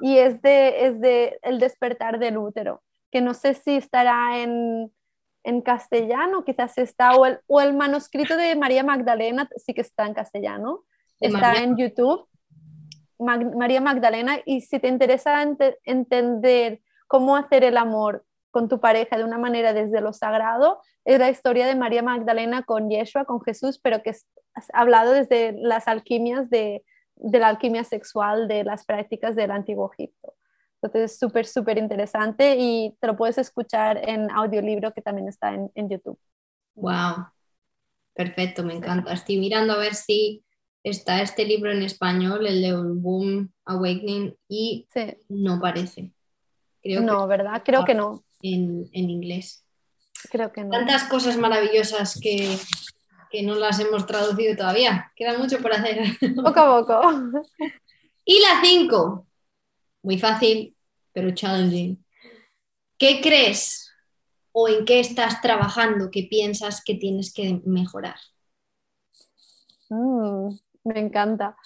y es de, es de El despertar del útero, que no sé si estará en, en castellano, quizás está, o el, o el, manuscrito de María Magdalena sí que está en castellano, está María. en YouTube. Mag, María Magdalena, y si te interesa ent entender cómo hacer el amor con tu pareja de una manera desde lo sagrado, es la historia de María Magdalena con Yeshua, con Jesús, pero que es hablado desde las alquimias de, de la alquimia sexual, de las prácticas del antiguo Egipto. Entonces es súper, súper interesante y te lo puedes escuchar en audiolibro que también está en, en, YouTube. ¡Wow! Perfecto, me encanta. Estoy mirando a ver si está este libro en español, el de Boom Awakening, y sí. no parece. Creo no, que ¿verdad? Creo que no. En, en, inglés. Creo que no. Tantas cosas maravillosas que, que no las hemos traducido todavía. Queda mucho por hacer. *laughs* Poco a poco. Y la 5, muy fácil, pero challenging. ¿Qué crees o en qué estás trabajando que piensas que tienes que mejorar? Mm, me encanta.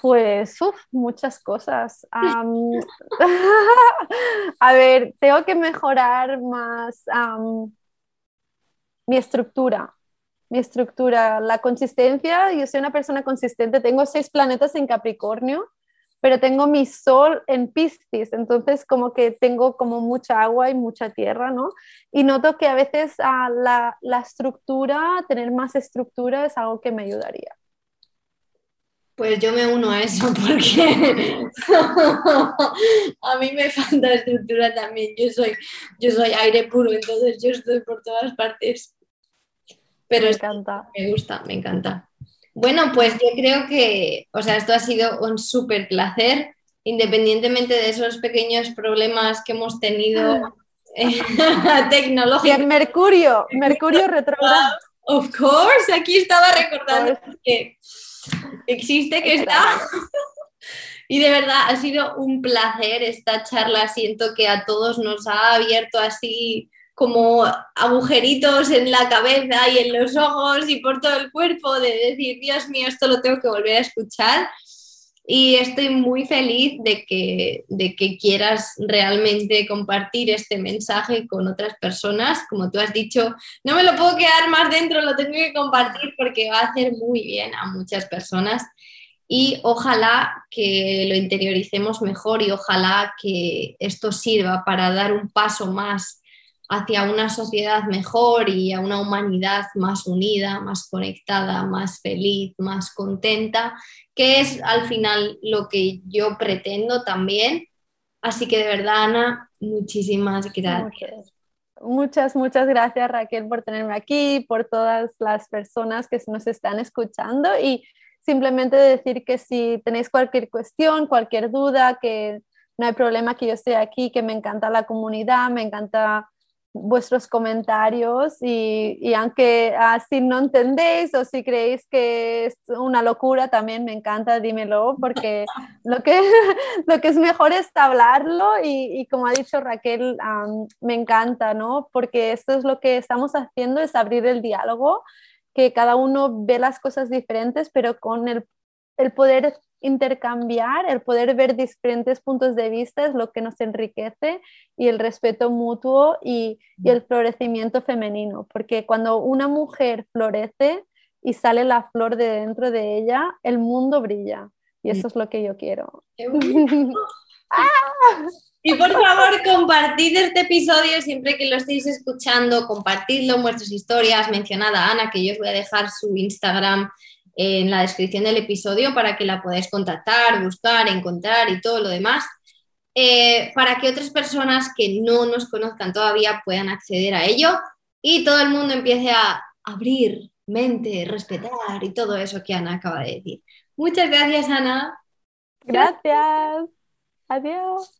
Pues uf, muchas cosas. Um, *laughs* a ver, tengo que mejorar más mi estructura. Mi estructura, la consistencia. Yo soy una persona consistente. Tengo seis planetas en Capricornio pero tengo mi sol en Piscis, entonces como que tengo como mucha agua y mucha tierra, ¿no? Y noto que a veces a la, la, estructura, tener más estructura es algo que me ayudaría. Pues yo me uno a eso *laughs* porque *laughs* a mí me falta estructura también. Yo soy, yo soy aire puro, entonces yo estoy por todas partes. Pero me encanta. Me gusta, me encanta. Bueno, pues yo creo que, o sea, esto ha sido un súper placer, independientemente de esos pequeños problemas que hemos tenido *laughs* tecnológicos. Y Mercurio, Mercurio retrogrado. Of course, aquí estaba recordando que existe, que está. *laughs* Y de verdad ha sido un placer esta charla. Siento que a todos nos ha abierto así como agujeritos en la cabeza y en los ojos y por todo el cuerpo de decir, Dios mío, esto lo tengo que volver a escuchar. Y estoy muy feliz de que, de que quieras realmente compartir este mensaje con otras personas. Como tú has dicho, no me lo puedo quedar más dentro, lo tengo que compartir porque va a hacer muy bien a muchas personas. Y ojalá que lo interioricemos mejor y ojalá que esto sirva para dar un paso más hacia una sociedad mejor y a una humanidad más unida, más conectada, más feliz, más contenta, que es al final lo que yo pretendo también. Así que de verdad, Ana, muchísimas gracias. Muchas, muchas gracias Raquel por tenerme aquí, por todas las personas que nos están escuchando y simplemente decir que si tenéis cualquier cuestión, cualquier duda, que no hay problema que yo esté aquí, que me encanta la comunidad, me encanta vuestros comentarios y, y aunque así ah, no entendéis o si creéis que es una locura, también me encanta, dímelo, porque *laughs* lo que, *laughs* lo que es mejor es hablarlo y, y como ha dicho Raquel, um, me encanta, ¿no? Porque esto es lo que estamos haciendo, es abrir el diálogo, que cada uno ve las cosas diferentes, pero con el, el poder intercambiar, el poder ver diferentes puntos de vista es lo que nos enriquece y el respeto mutuo y, y, el florecimiento femenino, porque cuando una mujer florece y sale la flor de dentro de ella, el mundo brilla y eso es lo que yo quiero. *laughs* Y por favor, compartid este episodio siempre que lo estéis escuchando, compartidlo en vuestras historias, mencionad a Ana, que yo os voy a dejar su Instagram en la descripción del episodio para que la podáis contactar, buscar, encontrar y todo lo demás, eh, para que otras personas que no nos conozcan todavía puedan acceder a ello y todo el mundo empiece a abrir mente, respetar y todo eso que Ana acaba de decir. Muchas gracias, Ana. Gracias. Adiós.